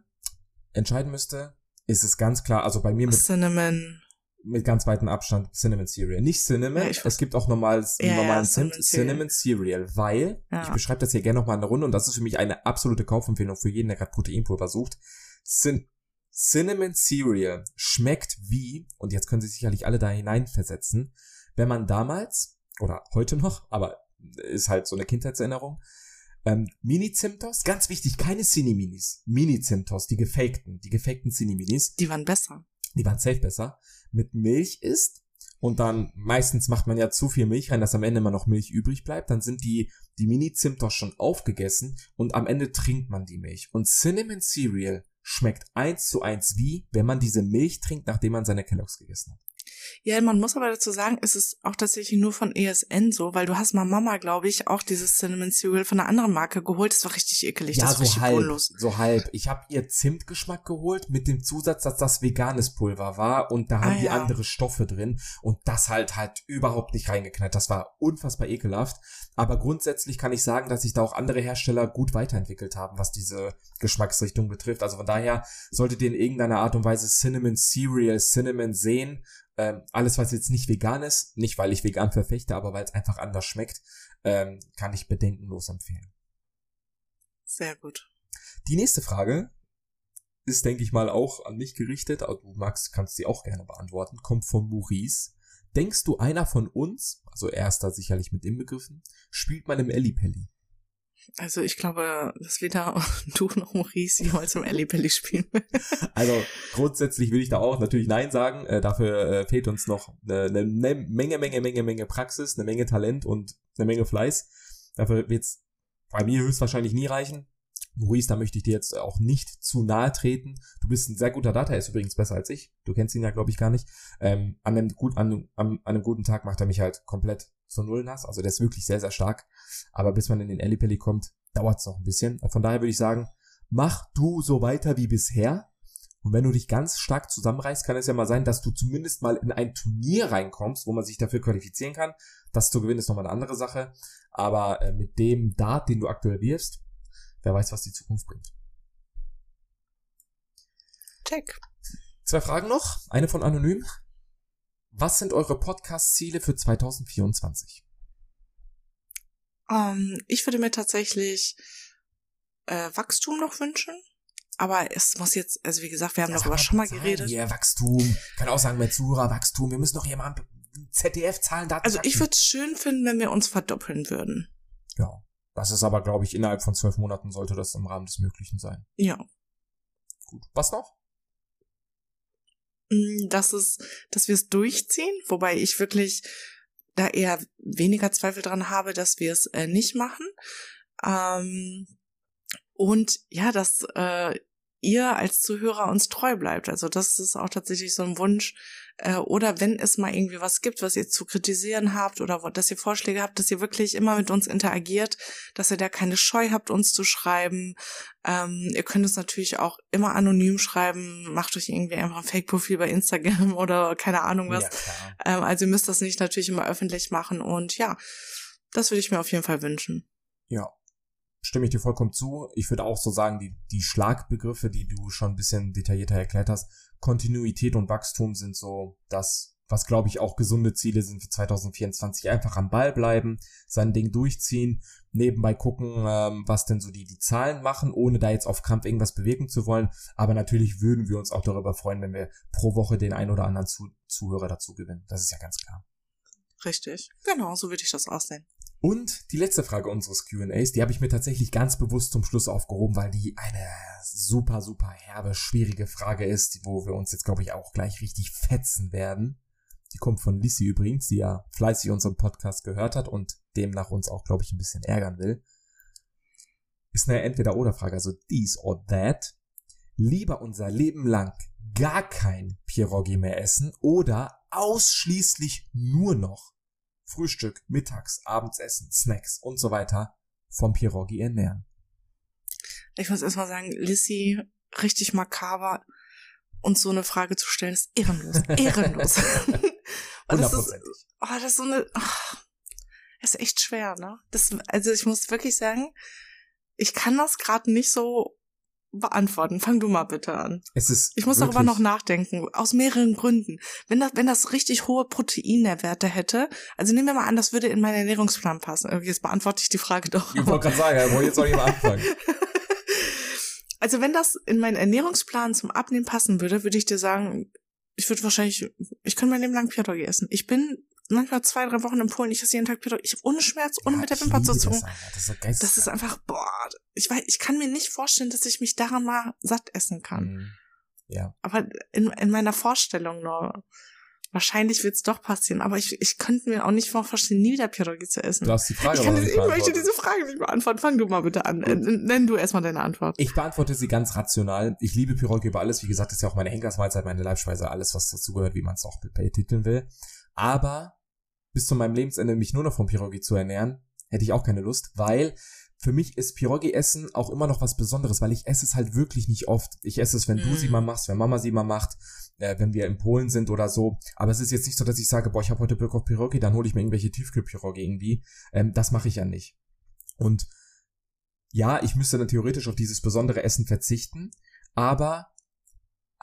entscheiden müsste, ist es ganz klar, also bei mir mit, Cinnamon. mit ganz weitem Abstand Cinnamon Cereal. Nicht Cinnamon, Ja, es gibt auch normales, Ja, ja, normalen Cinnamon Zimt, Cereal. Cinnamon Cereal, weil, Ja. ich beschreibe das hier gerne nochmal in der Runde und das ist für mich eine absolute Kaufempfehlung für jeden, der gerade Proteinpulver sucht. Cin Cinnamon Cereal schmeckt wie, und jetzt können sich sicherlich alle da hineinversetzen, wenn man damals, oder heute noch, aber ist halt so eine Kindheitserinnerung, ähm, Mini-Zimtos, ganz wichtig, keine Cine-Minis, Mini-Zimtos, die gefakten, die gefakten Cine-Minis, Die waren besser. die waren safe besser, mit Milch isst und dann meistens macht man ja zu viel Milch rein, dass am Ende immer noch Milch übrig bleibt, dann sind die, die Mini-Zimtos schon aufgegessen und am Ende trinkt man die Milch. Und Cinnamon Cereal schmeckt eins zu eins wie, wenn man diese Milch trinkt, nachdem man seine Kelloggs gegessen hat. Ja, man muss aber dazu sagen, es ist auch tatsächlich nur von ESN so, weil du hast mal Mama, glaube ich, auch dieses Cinnamon Cereal von einer anderen Marke geholt. Das war richtig ekelig. das war so halb, bodenlos. so halb. Ich habe ihr Zimtgeschmack geholt mit dem Zusatz, dass das veganes Pulver war und da haben Ah, die ja. andere Stoffe drin und das halt halt überhaupt nicht reingeknallt. Das war unfassbar ekelhaft. Aber grundsätzlich kann ich sagen, dass sich da auch andere Hersteller gut weiterentwickelt haben, was diese Geschmacksrichtung betrifft. Also von daher solltet ihr in irgendeiner Art und Weise Cinnamon Cereal, Cinnamon sehen. Ähm, alles, was jetzt nicht vegan ist, nicht weil ich vegan verfechte, aber weil es einfach anders schmeckt, ähm, kann ich bedenkenlos empfehlen. Sehr gut. Die nächste Frage ist, denke ich mal, auch an mich gerichtet. Aber du magst, kannst sie auch gerne beantworten. Kommt von Maurice. Denkst du, einer von uns, also er ist da sicherlich mit inbegriffen, spielt mal im Ellipelli? Also ich glaube, dass weder du noch Maurice jemals im Ellie Belly spielen. Also grundsätzlich will ich da auch natürlich Nein sagen. Äh, dafür äh, fehlt uns noch eine, eine Menge, Menge, Menge, Menge Praxis, eine Menge Talent und eine Menge Fleiß. Dafür wird's bei mir höchstwahrscheinlich nie reichen. Maurice, da möchte ich dir jetzt auch nicht zu nahe treten. Du bist ein sehr guter Data, er ist übrigens besser als ich. Du kennst ihn ja, glaube ich, gar nicht. Ähm, an, einem gut, an, an einem guten Tag macht er mich halt komplett zur Null nass. Also der ist wirklich sehr, sehr stark. Aber bis man in den Ellipelli kommt, dauert's noch ein bisschen. Von daher würde ich sagen, mach du so weiter wie bisher. Und wenn du dich ganz stark zusammenreißt, kann es ja mal sein, dass du zumindest mal in ein Turnier reinkommst, wo man sich dafür qualifizieren kann. Das zu gewinnen ist nochmal eine andere Sache. Aber äh, mit dem Dart, den du aktuell wirfst, wer weiß, was die Zukunft bringt. Check. Zwei Fragen noch. Eine von Anonym. Was sind eure Podcast-Ziele für 2024? Ähm, ich würde mir tatsächlich äh, Wachstum noch wünschen. Aber es muss jetzt, also wie gesagt, wir haben darüber schon mal geredet. Ja, Wachstum. Kann auch sagen, mehr Zuhörer, Wachstum. Wir müssen doch hier mal ZDF-Zahlen, Daten. Also ich würde es schön finden, wenn wir uns verdoppeln würden. Ja. Das ist aber, glaube ich, innerhalb von zwölf Monaten sollte das im Rahmen des Möglichen sein. Ja. Gut. Was noch? Mm, Dass es, dass wir es durchziehen, wobei ich wirklich da eher weniger Zweifel dran habe, dass wir es äh, nicht machen. Ähm, Und ja, dass äh, ihr als Zuhörer uns treu bleibt. Also das ist auch tatsächlich so ein Wunsch. Äh, oder wenn es mal irgendwie was gibt, was ihr zu kritisieren habt oder dass ihr Vorschläge habt, dass ihr wirklich immer mit uns interagiert, dass ihr da keine Scheu habt, uns zu schreiben. Ähm, ihr könnt es natürlich auch immer anonym schreiben. Macht euch irgendwie einfach ein Fake-Profil bei Instagram oder keine Ahnung was. Ja, ähm, also ihr müsst das nicht natürlich immer öffentlich machen. Und ja, das würde ich mir auf jeden Fall wünschen. Ja, stimme ich dir vollkommen zu. Ich würde auch so sagen, die, die Schlagbegriffe, die du schon ein bisschen detaillierter erklärt hast, Kontinuität und Wachstum sind so das, was glaube ich auch gesunde Ziele sind für 2024. Einfach am Ball bleiben, sein Ding durchziehen, nebenbei gucken, ähm, was denn so die, die Zahlen machen, ohne da jetzt auf Krampf irgendwas bewegen zu wollen. Aber natürlich würden wir uns auch darüber freuen, wenn wir pro Woche den ein oder anderen zu Zuhörer dazu gewinnen. Das ist ja ganz klar. Richtig. Genau, so würde ich das aussehen. Und die letzte Frage unseres QAs, die habe ich mir tatsächlich ganz bewusst zum Schluss aufgehoben, weil die eine super, super herbe, schwierige Frage ist, wo wir uns jetzt, glaube ich, auch gleich richtig fetzen werden. Die kommt von Lissy übrigens, die ja fleißig unseren Podcast gehört hat und demnach uns auch, glaube ich, ein bisschen ärgern will. Ist eine Entweder-Oder-Frage, also dies or that. Lieber unser Leben lang gar kein Pierogi mehr essen oder ausschließlich nur noch Frühstück, Mittags, Abendsessen, Snacks und so weiter vom Pierogi ernähren. Ich muss erstmal sagen, Lissy, richtig makaber, uns so eine Frage zu stellen, ist ehrenlos. Ehrenlos. das ist, oh, das ist so eine, oh, ist echt schwer, ne? Das, also ich muss wirklich sagen, ich kann das gerade nicht so beantworten. Fang du mal bitte an. Es ist ich muss darüber noch nachdenken, aus mehreren Gründen. Wenn das, wenn das richtig hohe Proteinnährwerte hätte, also nehmen wir mal an, das würde in meinen Ernährungsplan passen. Jetzt beantworte ich die Frage doch. Ich wollte gerade sagen, wo jetzt soll ich mal anfangen? Also wenn das in meinen Ernährungsplan zum Abnehmen passen würde, würde ich dir sagen, ich würde wahrscheinlich, ich könnte mein Leben lang Pierogi essen. Ich bin manchmal zwei, drei Wochen in Polen, ich esse jeden Tag. Ich habe ohne Schmerz, ohne ja, mit der Wimper zu zucken. Das, das, das, ist einfach, boah, ich weiß, ich kann mir nicht vorstellen, dass ich mich daran mal satt essen kann. Mhm. Ja. Aber in, in meiner Vorstellung nur. Wahrscheinlich wird's doch passieren, aber ich, ich könnte mir auch nicht vorstellen, nie wieder Pierogi zu essen. Du hast die Frage ich, kann, ich möchte diese Frage nicht beantworten. Fang du mal bitte an. Gut. Nenn du erstmal deine Antwort. Ich beantworte sie ganz rational. Ich liebe Pierogi über alles. Wie gesagt, das ist ja auch meine Henkersmahlzeit, meine Leibspeise, alles, was dazugehört, wie man es auch betiteln will. Aber bis zu meinem Lebensende mich nur noch vom Pierogi zu ernähren, hätte ich auch keine Lust, weil für mich ist Pierogi-Essen auch immer noch was Besonderes, weil ich esse es halt wirklich nicht oft. Ich esse es, wenn mm. du sie mhm. mal machst, wenn Mama sie mal macht, äh, wenn wir in Polen sind oder so. Aber es ist jetzt nicht so, dass ich sage, boah, ich habe heute Bock auf Pierogi, dann hole ich mir irgendwelche Tiefkühl-Pierogi irgendwie. Ähm, das mache ich ja nicht. Und ja, ich müsste dann theoretisch auf dieses besondere Essen verzichten, aber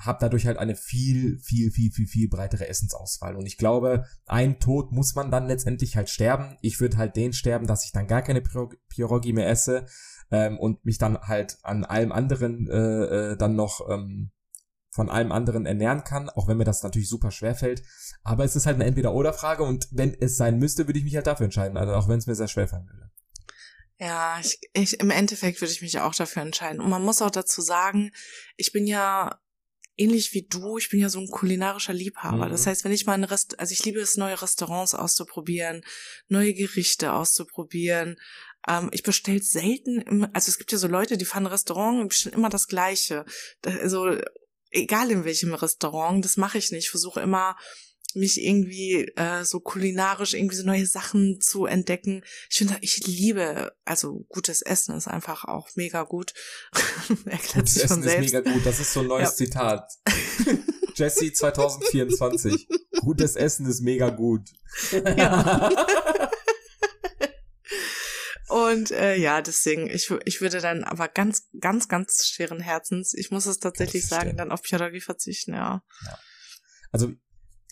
habe dadurch halt eine viel, viel, viel, viel, viel breitere Essensauswahl. Und ich glaube, ein Tod muss man dann letztendlich halt sterben. Ich würde halt den sterben, dass ich dann gar keine Pierogi mehr esse ähm, und mich dann halt an allem anderen äh, äh, dann noch ähm, von allem anderen ernähren kann, auch wenn mir das natürlich super schwer fällt. Aber es ist halt eine Entweder-Oder-Frage und wenn es sein müsste, würde ich mich halt dafür entscheiden, also auch wenn es mir sehr schwer fallen würde. Ja, ich, ich, im Endeffekt würde ich mich auch dafür entscheiden. Und man muss auch dazu sagen, ich bin ja ähnlich wie du, ich bin ja so ein kulinarischer Liebhaber. Mhm. Das heißt, wenn ich mal ein Rest, also ich liebe es, neue Restaurants auszuprobieren, neue Gerichte auszuprobieren. Ähm, ich bestelle selten, im, also es gibt ja so Leute, die fahren Restaurant und bestellen immer das Gleiche. Also egal in welchem Restaurant, das mache ich nicht. Ich versuche immer mich irgendwie äh, so kulinarisch irgendwie so neue Sachen zu entdecken. Ich finde, ich liebe, also gutes Essen ist einfach auch mega gut. Erklärt gutes sich Essen selbst. ist mega gut, das ist so ein neues ja. Zitat. Jesse 2024. Gutes Essen ist mega gut. Ja. Und äh, ja, deswegen, ich, ich würde dann aber ganz, ganz, ganz schweren Herzens, ich muss es tatsächlich sagen, dann auf Pierogi verzichten, ja. ja. Also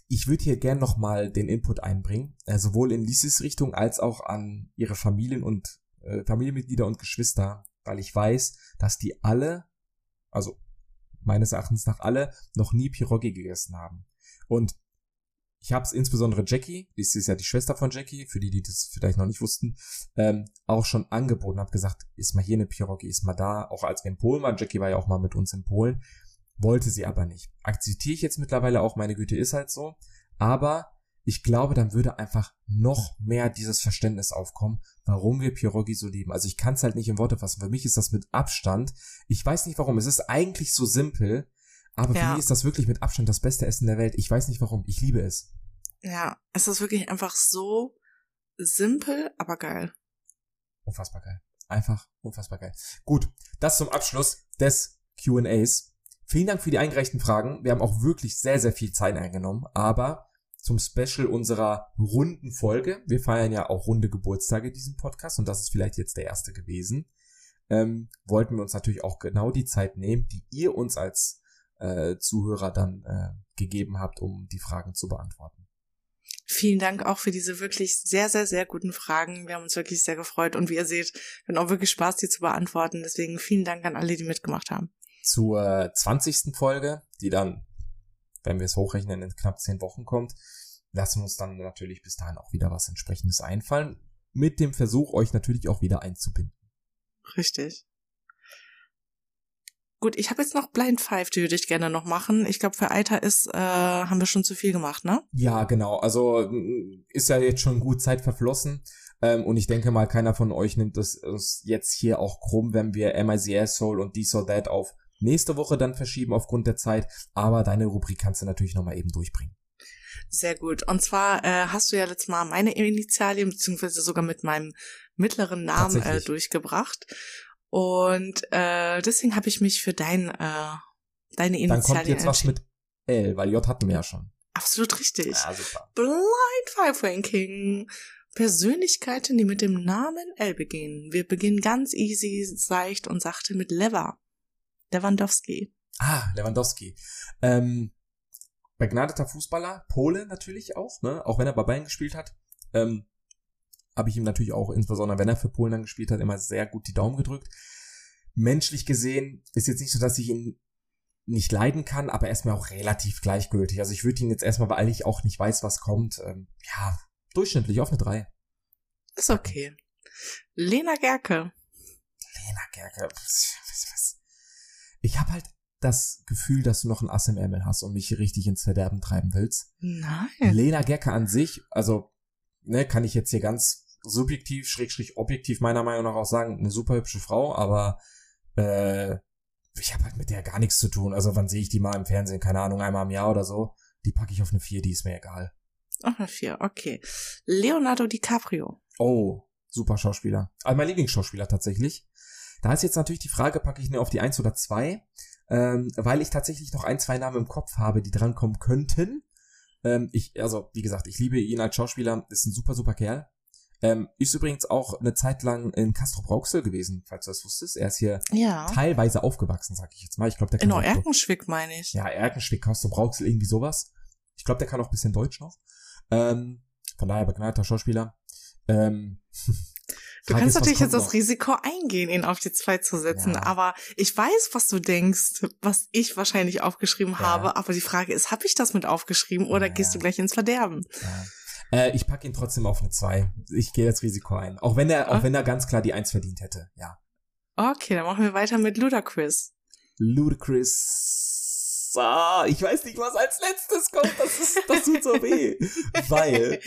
ich würde hier gern nochmal den Input einbringen, äh, sowohl in Lisis Richtung als auch an ihre Familien und äh, Familienmitglieder und Geschwister, weil ich weiß, dass die alle, also meines Erachtens nach alle, noch nie Pierogi gegessen haben. Und ich habe es insbesondere Jackie, die ist ja die Schwester von Jackie, für die, die das vielleicht noch nicht wussten, ähm, auch schon angeboten, habe gesagt, ist mal hier eine Pierogi, ist mal da, auch als wir in Polen waren, Jackie war ja auch mal mit uns in Polen, wollte sie aber nicht. Akzeptiere ich jetzt mittlerweile auch, meine Güte ist halt so. Aber ich glaube, dann würde einfach noch mehr dieses Verständnis aufkommen, warum wir Pierogi so lieben. Also ich kann es halt nicht in Worte fassen. Für mich ist das mit Abstand. Ich weiß nicht warum. Es ist eigentlich so simpel, aber ja. für mich ist das wirklich mit Abstand das beste Essen der Welt. Ich weiß nicht warum. Ich liebe es. Ja, es ist wirklich einfach so simpel, aber geil. Unfassbar geil. Einfach unfassbar geil. Gut, das zum Abschluss des Q&As. Vielen Dank für die eingereichten Fragen. Wir haben auch wirklich sehr, sehr viel Zeit eingenommen, aber zum Special unserer runden Folge. Wir feiern ja auch runde Geburtstage in diesem Podcast und das ist vielleicht jetzt der erste gewesen. Ähm, wollten wir uns natürlich auch genau die Zeit nehmen, die ihr uns als äh, Zuhörer dann äh, gegeben habt, um die Fragen zu beantworten. Vielen Dank auch für diese wirklich sehr, sehr, sehr guten Fragen. Wir haben uns wirklich sehr gefreut und wie ihr seht, wir haben auch wirklich Spaß, die zu beantworten. Deswegen vielen Dank an alle, die mitgemacht haben. Zur 20. Folge, die dann wenn wir es hochrechnen, in knapp zehn Wochen kommt, lassen wir uns dann natürlich bis dahin auch wieder was entsprechendes einfallen, mit dem Versuch, euch natürlich auch wieder einzubinden. Richtig. Gut, ich habe jetzt noch Blind Five, die würde ich gerne noch machen. Ich glaube, für Alter ist, äh, haben wir schon zu viel gemacht, ne? Ja, genau. Also ist ja jetzt schon gut Zeit verflossen. Ähm, und ich denke mal, keiner von euch nimmt es jetzt hier auch krumm, wenn wir MICS Soul und This or That auf nächste Woche dann verschieben aufgrund der Zeit, aber deine Rubrik kannst du natürlich nochmal eben durchbringen. Sehr gut. Und zwar äh, hast du ja letztes Mal meine Initialien, beziehungsweise sogar mit meinem mittleren Namen äh, durchgebracht. Und äh, deswegen habe ich mich für dein, äh, deine Initialien Dann kommt jetzt was mit L, weil J hatten wir ja schon. Absolut richtig. Ja, super. Blind Five Ranking. Persönlichkeiten, die mit dem Namen L beginnen. Wir beginnen ganz easy, seicht und sachte mit Lever. Lewandowski. Ah, Lewandowski. Ähm, begnadeter Fußballer, Pole natürlich auch, ne? Auch wenn er bei Bayern gespielt hat. Ähm, habe ich ihm natürlich auch, insbesondere wenn er für Polen dann gespielt hat, immer sehr gut die Daumen gedrückt. Menschlich gesehen ist jetzt nicht so, dass ich ihn nicht leiden kann, aber er ist mir auch relativ gleichgültig. Also ich würde ihn jetzt erstmal, weil ich auch nicht weiß, was kommt, ähm, ja, durchschnittlich auf eine 3. Ist okay. Lena Gerke. Lena Gerke. Ich habe halt das Gefühl, dass du noch ein Ass im Ärmel hast und mich richtig ins Verderben treiben willst. Nein. Lena Gerke an sich, also, ne, kann ich jetzt hier ganz subjektiv, schrägstrich objektiv meiner Meinung nach auch sagen, eine super hübsche Frau, aber äh, ich habe halt mit der gar nichts zu tun. Also wann sehe ich die mal im Fernsehen? Keine Ahnung, einmal im Jahr oder so. Die packe ich auf eine 4, die ist mir egal. Auf eine 4, okay. Leonardo DiCaprio. Oh, super Schauspieler. Also mein Lieblingsschauspieler tatsächlich. Da ist jetzt natürlich die Frage, packe ich ihn auf die 1 oder 2? ähm, weil ich tatsächlich noch ein, zwei Namen im Kopf habe, die drankommen könnten. Ähm, ich, also, wie gesagt, ich liebe ihn als Schauspieler, ist ein super, super Kerl. Ähm, ist übrigens auch eine Zeit lang in Castro Brauxel gewesen, falls du das wusstest. Er ist hier ja. teilweise aufgewachsen, sag ich jetzt mal. Ich glaube, der kann Genau, Erkenschwick meine ich. Ja, Erkenschwick, Castro Brauxel, irgendwie sowas. Ich glaube, der kann auch ein bisschen Deutsch noch. Ähm, von daher begnadeter Schauspieler. Ähm, Du Frage kannst ist, natürlich jetzt noch? das Risiko eingehen, ihn auf die zwei zu setzen, ja. aber ich weiß, was du denkst, was ich wahrscheinlich aufgeschrieben ja. habe, aber die Frage ist, habe ich das mit aufgeschrieben oder ja. gehst du gleich ins Verderben? Äh, ich packe ihn trotzdem auf eine zwei. Ich gehe das Risiko ein. Auch wenn er, auch wenn er ganz klar die eins verdient hätte, ja. Okay, dann machen wir weiter mit Ludacris. Ludacris ah, ich weiß nicht, was als letztes kommt. Das, ist, das tut so weh. weil,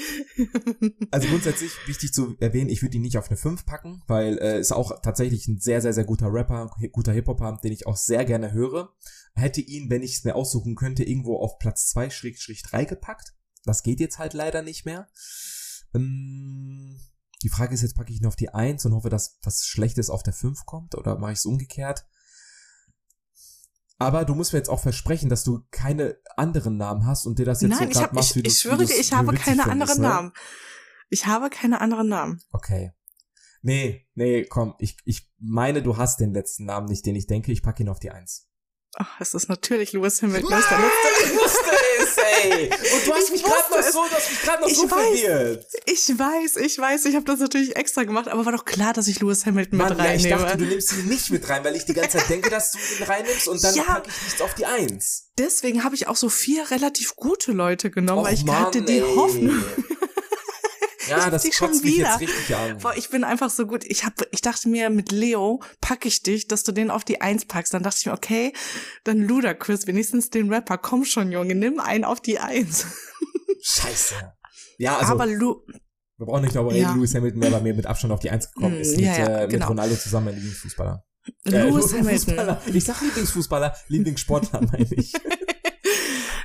also grundsätzlich wichtig zu erwähnen, ich würde ihn nicht auf eine 5 packen, weil äh, ist auch tatsächlich ein sehr, sehr, sehr guter Rapper, guter Hip-Hopper, den ich auch sehr gerne höre. Hätte ihn, wenn ich es mir aussuchen könnte, irgendwo auf Platz 2 Schrägstrich 3 gepackt. Das geht jetzt halt leider nicht mehr. Ähm, die Frage ist jetzt, packe ich ihn auf die 1 und hoffe, dass was Schlechtes auf der 5 kommt oder mache ich es umgekehrt? Aber du musst mir jetzt auch versprechen, dass du keine anderen Namen hast und dir das jetzt Nein, so gerade machst, wie du Ich schwöre dir, ich habe keine anderen ne? Namen. Ich habe keine anderen Namen. Okay. Nee, nee, komm, ich, ich meine, du hast den letzten Namen nicht, den ich denke. Ich packe ihn auf die Eins. Ach, es ist natürlich Lewis Hamilton. Nein, ist der letzte. Ich wusste es, ey. Und du hast ich mich gerade noch so, du hast mich gerade noch so weiß, verwirrt. Ich weiß, ich weiß, ich habe das natürlich extra gemacht, aber war doch klar, dass ich Lewis Hamilton Mann, mit reinnehme. Ja, ich dachte, du nimmst ihn nicht mit rein, weil ich die ganze Zeit denke, dass du ihn reinnimmst und dann ja, packe ich nichts auf die Eins. Deswegen habe ich auch so vier relativ gute Leute genommen, Och, weil ich Mann, hatte die ey. Hoffnung. Ja, das jetzt richtig an. Boah, ich bin einfach so gut. Ich hab, ich dachte mir, mit Leo packe ich dich, dass du den auf die Eins packst. Dann dachte ich mir, okay, dann Ludacris, wenigstens den Rapper. Komm schon, Junge, nimm einen auf die Eins. Scheiße. Ja, also. Aber Lu wir brauchen nicht darüber reden, Ja. Lewis Hamilton, wer bei mir mit Abstand auf die Eins gekommen Mm, ist, mit, ja, ja, äh, mit genau. Ronaldo zusammen mein Lieblingsfußballer. Äh, Lewis Hamilton. Fußballer. Ich sag Lieblingsfußballer, Lieblingssportler meine ich.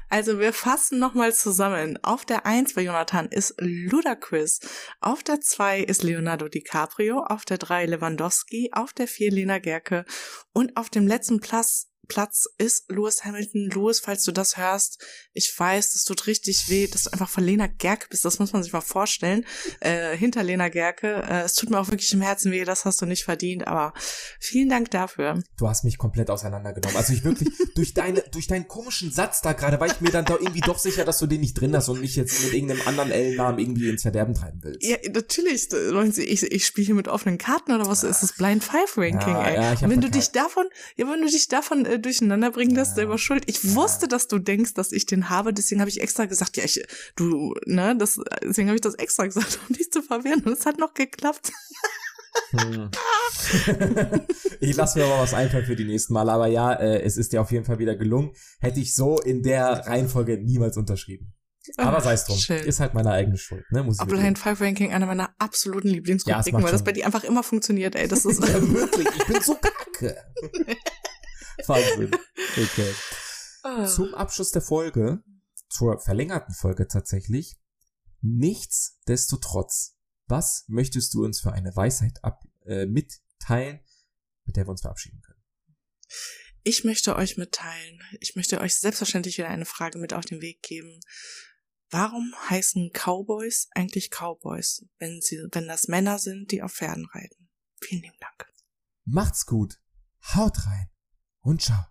Also wir fassen nochmal zusammen. Auf der 1 bei Jonathan ist Ludacris. Auf der 2 ist Leonardo DiCaprio. Auf der 3 Lewandowski. Auf der 4 Lena Gerke. Und auf dem letzten Platz, Platz ist Lewis Hamilton. Lewis, falls du das hörst, ich weiß, es tut richtig weh, dass du einfach von Lena Gerke bist. Das muss man sich mal vorstellen. Äh, hinter Lena Gerke. Äh, es tut mir auch wirklich im Herzen weh, das hast du nicht verdient. Aber vielen Dank dafür. Du hast mich komplett auseinandergenommen. Also ich wirklich, durch deine, durch deinen komischen Satz da gerade, war ich mir dann doch irgendwie doch sicher, dass du den nicht drin hast und mich jetzt mit irgendeinem anderen L-Namen irgendwie ins Verderben treiben willst. Ja, natürlich. Ich, ich spiele hier mit offenen Karten oder was ist das Blind Five Ranking, Ja, ey? ja, wenn du dich davon, ja, wenn du dich davon äh, durcheinander bringen lässt, Ja. selber schuld. Ich wusste, dass du denkst, dass ich den habe, deswegen habe ich extra gesagt, ja, ich, du, ne, das, deswegen habe ich das extra gesagt, um dich zu verwirren. Und es hat noch geklappt. Hm. ich lasse mir aber was einfallen für die nächsten Mal. Aber ja, äh, es ist dir auf jeden Fall wieder gelungen. Hätte ich so in der Reihenfolge niemals unterschrieben. Aber sei es drum. Schön. Ist halt meine eigene Schuld, ne? Muss ich Blind Five Ranking einer meiner absoluten Ja, Lieblingsrubriken, macht weil das bei dir einfach immer funktioniert, ey. Das ist, ja, wirklich, ich bin so kacke. Wahnsinn. Okay. Ah. Zum Abschluss der Folge, zur verlängerten Folge tatsächlich, nichtsdestotrotz, was möchtest du uns für eine Weisheit ab, äh, mitteilen, mit der wir uns verabschieden können? Ich möchte euch mitteilen, ich möchte euch selbstverständlich wieder eine Frage mit auf den Weg geben. Warum heißen Cowboys eigentlich Cowboys, wenn sie, wenn das Männer sind, die auf Pferden reiten? Vielen lieben Dank. Macht's gut, haut rein und ciao.